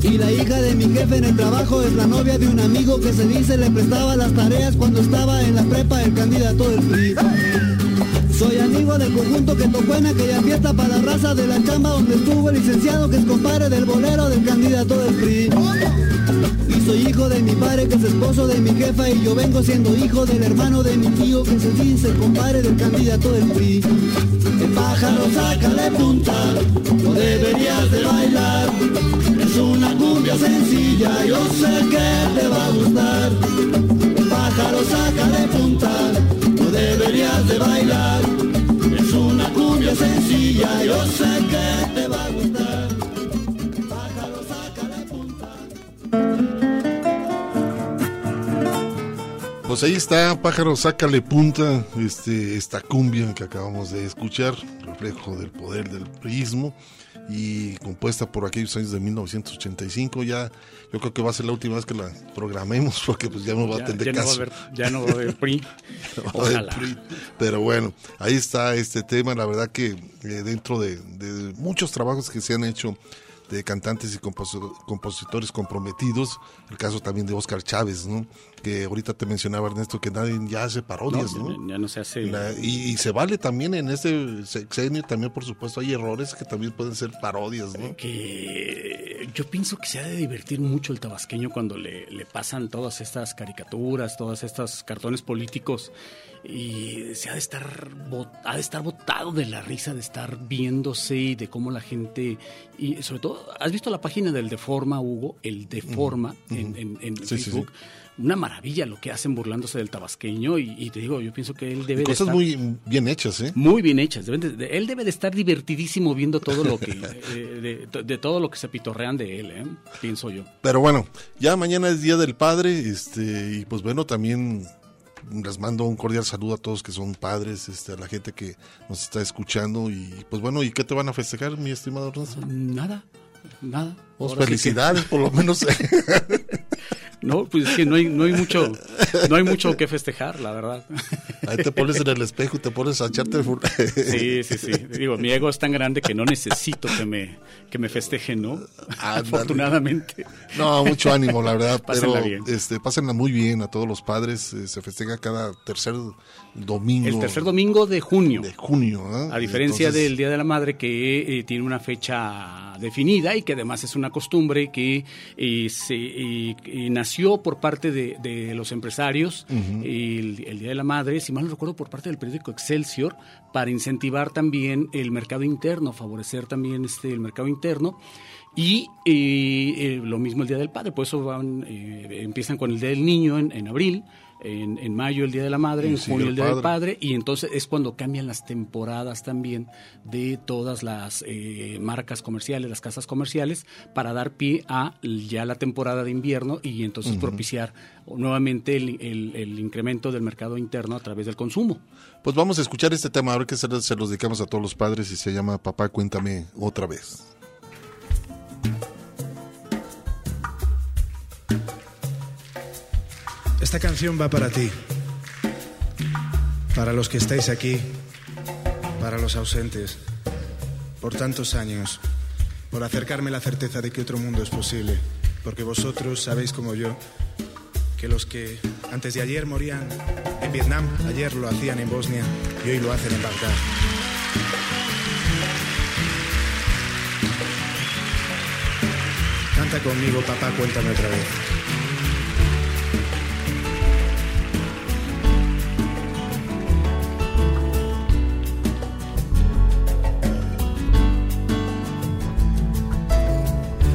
Y la hija de mi jefe en el trabajo es la novia de un amigo que se dice le prestaba las tareas cuando estaba en la prepa el candidato del PRI. Soy amigo del conjunto que tocó en aquella fiesta para la raza de la chamba donde estuvo el licenciado que es compadre del bolero del candidato del PRI. Soy hijo de mi padre que es esposo de mi jefa y yo vengo siendo hijo del hermano de mi tío que se dice el compadre del candidato del PRI. El pájaro saca de punta, no deberías de bailar. Es una cumbia sencilla, yo sé que te va a gustar. El pájaro saca de punta, no deberías de bailar. Es una cumbia sencilla, yo sé que te va a gustar. Pues ahí está, pájaro, sácale punta, este, esta cumbia que acabamos de escuchar, reflejo del poder del prismo y compuesta por aquellos años de 1985. Ya, yo creo que va a ser la última vez que la programemos porque pues ya no va a Ya, tener ya no va a caso. haber, ya no va a haber PRI. No va a haber. PRI. Pero bueno, ahí está este tema. La verdad que eh, dentro de, de muchos trabajos que se han hecho de cantantes y composi- compositores comprometidos, el caso también de Oscar Chávez, ¿no? Que ahorita te mencionaba Ernesto que nadie ya hace parodias, ¿no? ya, ya no se hace. La- y, y se vale también en este sexenio, también por supuesto hay errores que también pueden ser parodias, ¿no? que yo pienso que se ha de divertir mucho el tabasqueño cuando le, le pasan todas estas caricaturas, todas estas cartones políticos y se ha de estar ha de estar botado de la risa de estar viéndose y de cómo la gente y sobre todo has visto la página del Deforma Hugo el Deforma en, ujú. en- en Sí, sí, sí. Facebook una maravilla lo que hacen burlándose del tabasqueño y, y te digo yo pienso que él debe de Cosas estar- muy bien hechas, ¿eh? muy bien hechas. Deben de- de- él debe de estar divertidísimo viendo todo lo que eh, de, de todo lo que se pitorrean de él, ¿eh? pienso yo. Pero bueno, ya mañana es Día del Padre, este, y pues bueno, también les mando un cordial saludo a todos que son padres, este, a la gente que nos está escuchando, y pues bueno, ¿y qué te van a festejar, mi estimado Ernesto? Nada, nada. Pues Ahora sí que- felicidades, por lo menos. No, pues es que no hay, no hay mucho, no hay mucho que festejar, la verdad. Ahí te pones en el espejo y te pones a echarte Sí, sí, sí. Digo, mi ego es tan grande que no necesito que me, que me festejen, ¿no? Afortunadamente. No, mucho ánimo, la verdad. Pásenla pero bien. este, pásenla muy bien a todos los padres. eh, se festeja cada tercer domingo. El tercer domingo de junio. De junio, ¿ah? A diferencia Entonces- del Día de la Madre que eh, tiene una fecha definida y que además es una costumbre que eh, se, eh, eh, nació por parte de, de los empresarios el, el Día de la Madre, si mal no recuerdo, por parte del periódico Excelsior para incentivar también el mercado interno, favorecer también este el mercado interno. Y eh, eh, lo mismo el Día del Padre, por eso van, eh, empiezan con el Día del Niño en, en abril, en, en mayo el Día de la Madre, en junio el Día del Padre. Y entonces es cuando cambian las temporadas también de todas las eh, marcas comerciales, las casas comerciales, para dar pie a ya la temporada de invierno y entonces propiciar nuevamente el, el- el incremento del mercado interno a través del consumo. Pues vamos a escuchar este tema, ahora que se los dedicamos a todos los padres y se llama Papá, cuéntame otra vez. Esta canción va para ti, para los que estáis aquí, para los ausentes, por tantos años, por acercarme la certeza de que otro mundo es posible, porque vosotros sabéis como yo que los que antes de ayer morían en Vietnam, ayer lo hacían en Bosnia y hoy lo hacen en Bagdad. Canta conmigo, papá, cuéntame otra vez.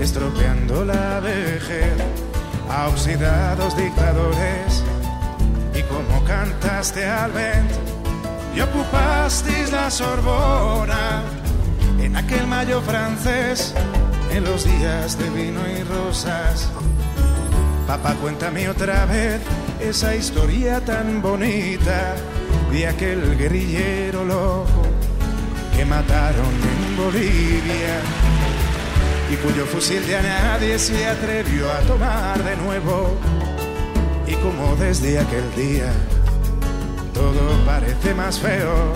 estropeando la vejez a dictadores y como cantaste al vento y ocupasteis la Sorbona en aquel mayo francés, en los días de vino y rosas. Papá, cuéntame otra vez esa historia tan bonita de aquel guerrillero loco que mataron en Bolivia y cuyo fusil ya nadie se atrevió a tomar de nuevo. Y como desde aquel día todo parece más feo.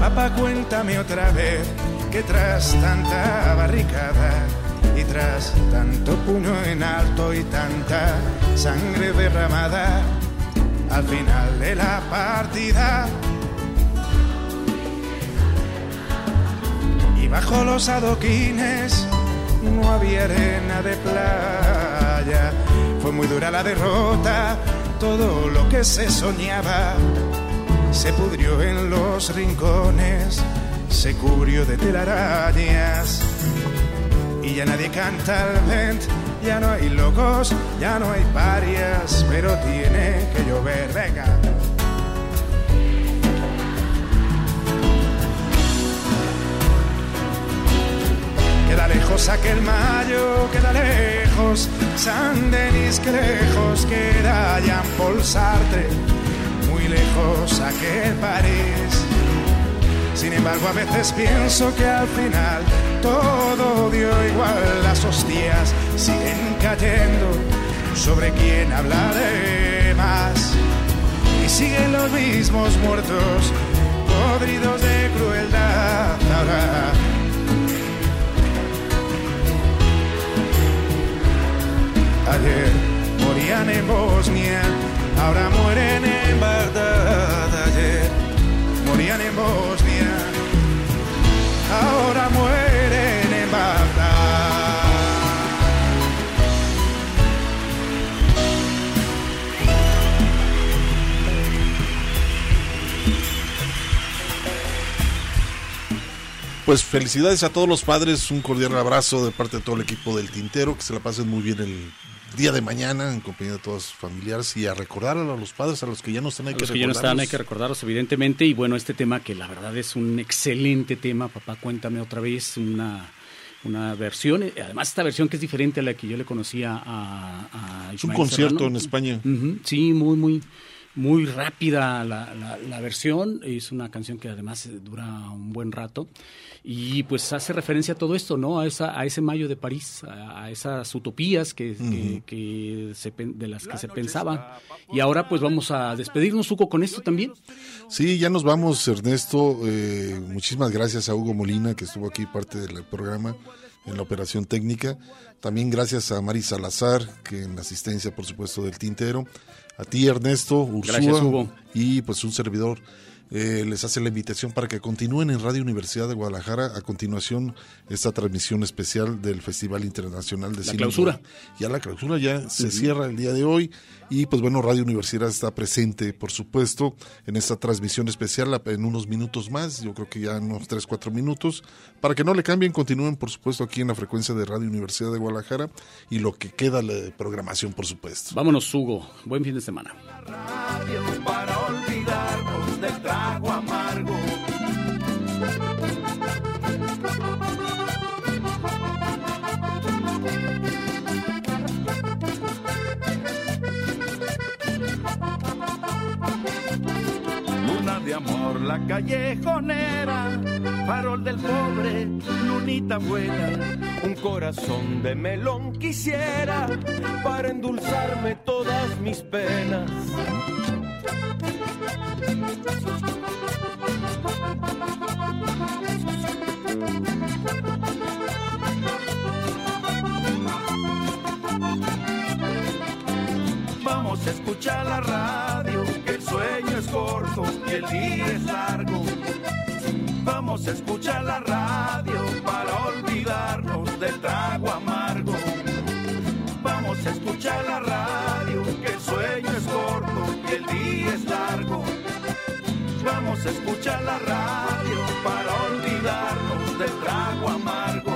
Papá, cuéntame otra vez que tras tanta barricada y tras tanto puño en alto y tanta sangre derramada, al final de la partida bajo los adoquines no había arena de playa. Fue muy dura la derrota, todo lo que se soñaba se pudrió en los rincones, se cubrió de telarañas y ya nadie canta al vent, ya no hay locos, ya no hay parias, pero tiene que llover, venga. Lejos aquel mayo, queda lejos San Denis, que lejos queda Jean Paul Sartre, muy lejos aquel París. Sin embargo, a veces pienso que al final todo dio igual, las hostias siguen cayendo sobre quien habla de más. Y siguen los mismos muertos, podridos de crueldad. Ahora, Ayer morían en Bosnia, ahora mueren en Bagdad. Ayer morían en Bosnia, ahora mueren en Bagdad. Pues felicidades a todos los padres, un cordial abrazo de parte de todo el equipo del Tintero, que se la pasen muy bien el día de mañana en compañía de todos sus familiares y a recordar a los padres, a los que ya no están, hay A que los que ya no están hay que recordarlos. evidentemente. Y bueno este tema que la verdad es un excelente tema papá cuéntame otra vez una una versión. Eh, además esta versión que es diferente a la que yo le conocía a, a Es un concierto Serrano. en España. Sí muy muy muy rápida la, la- la versión. Es una canción que además eh, dura un buen rato y pues hace referencia a todo esto no a esa a ese mayo de París a, a esas utopías que, que- que se pen- de las que se pensaba y ahora pues vamos a despedirnos Hugo con esto también Sí, ya nos vamos, Ernesto. Eh, muchísimas gracias a Hugo Molina, que estuvo aquí parte del programa en la operación técnica. También gracias a Mari Salazar, que en la asistencia, por supuesto, del tintero. A ti, Ernesto, Ursúa, Gracias, Hugo. y pues un servidor. Eh, les hace la invitación para que continúen en Radio Universidad de Guadalajara. A continuación, esta transmisión especial del Festival Internacional de La Cine. clausura. Ya la clausura ya se cierra el día de hoy. Y pues bueno, Radio Universidad está presente, por supuesto, en esta transmisión especial en unos minutos más, yo creo que ya en unos 3, 4 minutos, para que no le cambien, continúen, por supuesto, aquí en la frecuencia de Radio Universidad de Guadalajara y lo que queda de programación, por supuesto. vámonos Hugo buen fin de semana trago amargo. Luna de amor, la callejonera, farol del pobre, lunita buena, un corazón de melón quisiera para endulzarme todas mis penas. Vamos a escuchar la radio, que el sueño es corto y el día es largo. Vamos a escuchar la radio para olvidarnos del trago amargo. Vamos a escuchar la radio, que el sueño es corto es largo. Vamos a escuchar la radio para olvidarnos del trago amargo.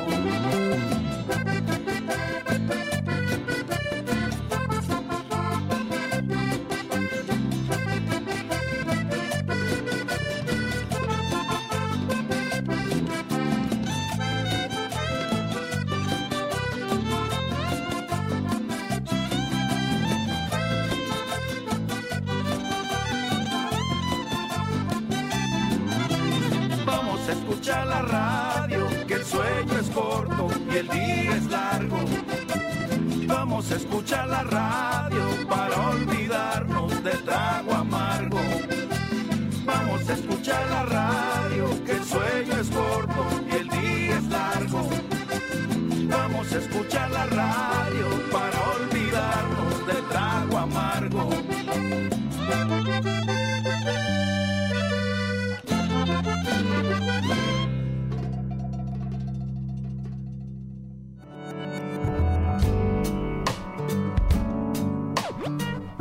Vamos a escuchar la radio, que el sueño es corto y el día es largo. Vamos a escuchar la radio para olvidarnos del trago amargo. Vamos a escuchar la radio, que el sueño es corto y el día es largo. Vamos a escuchar la radio para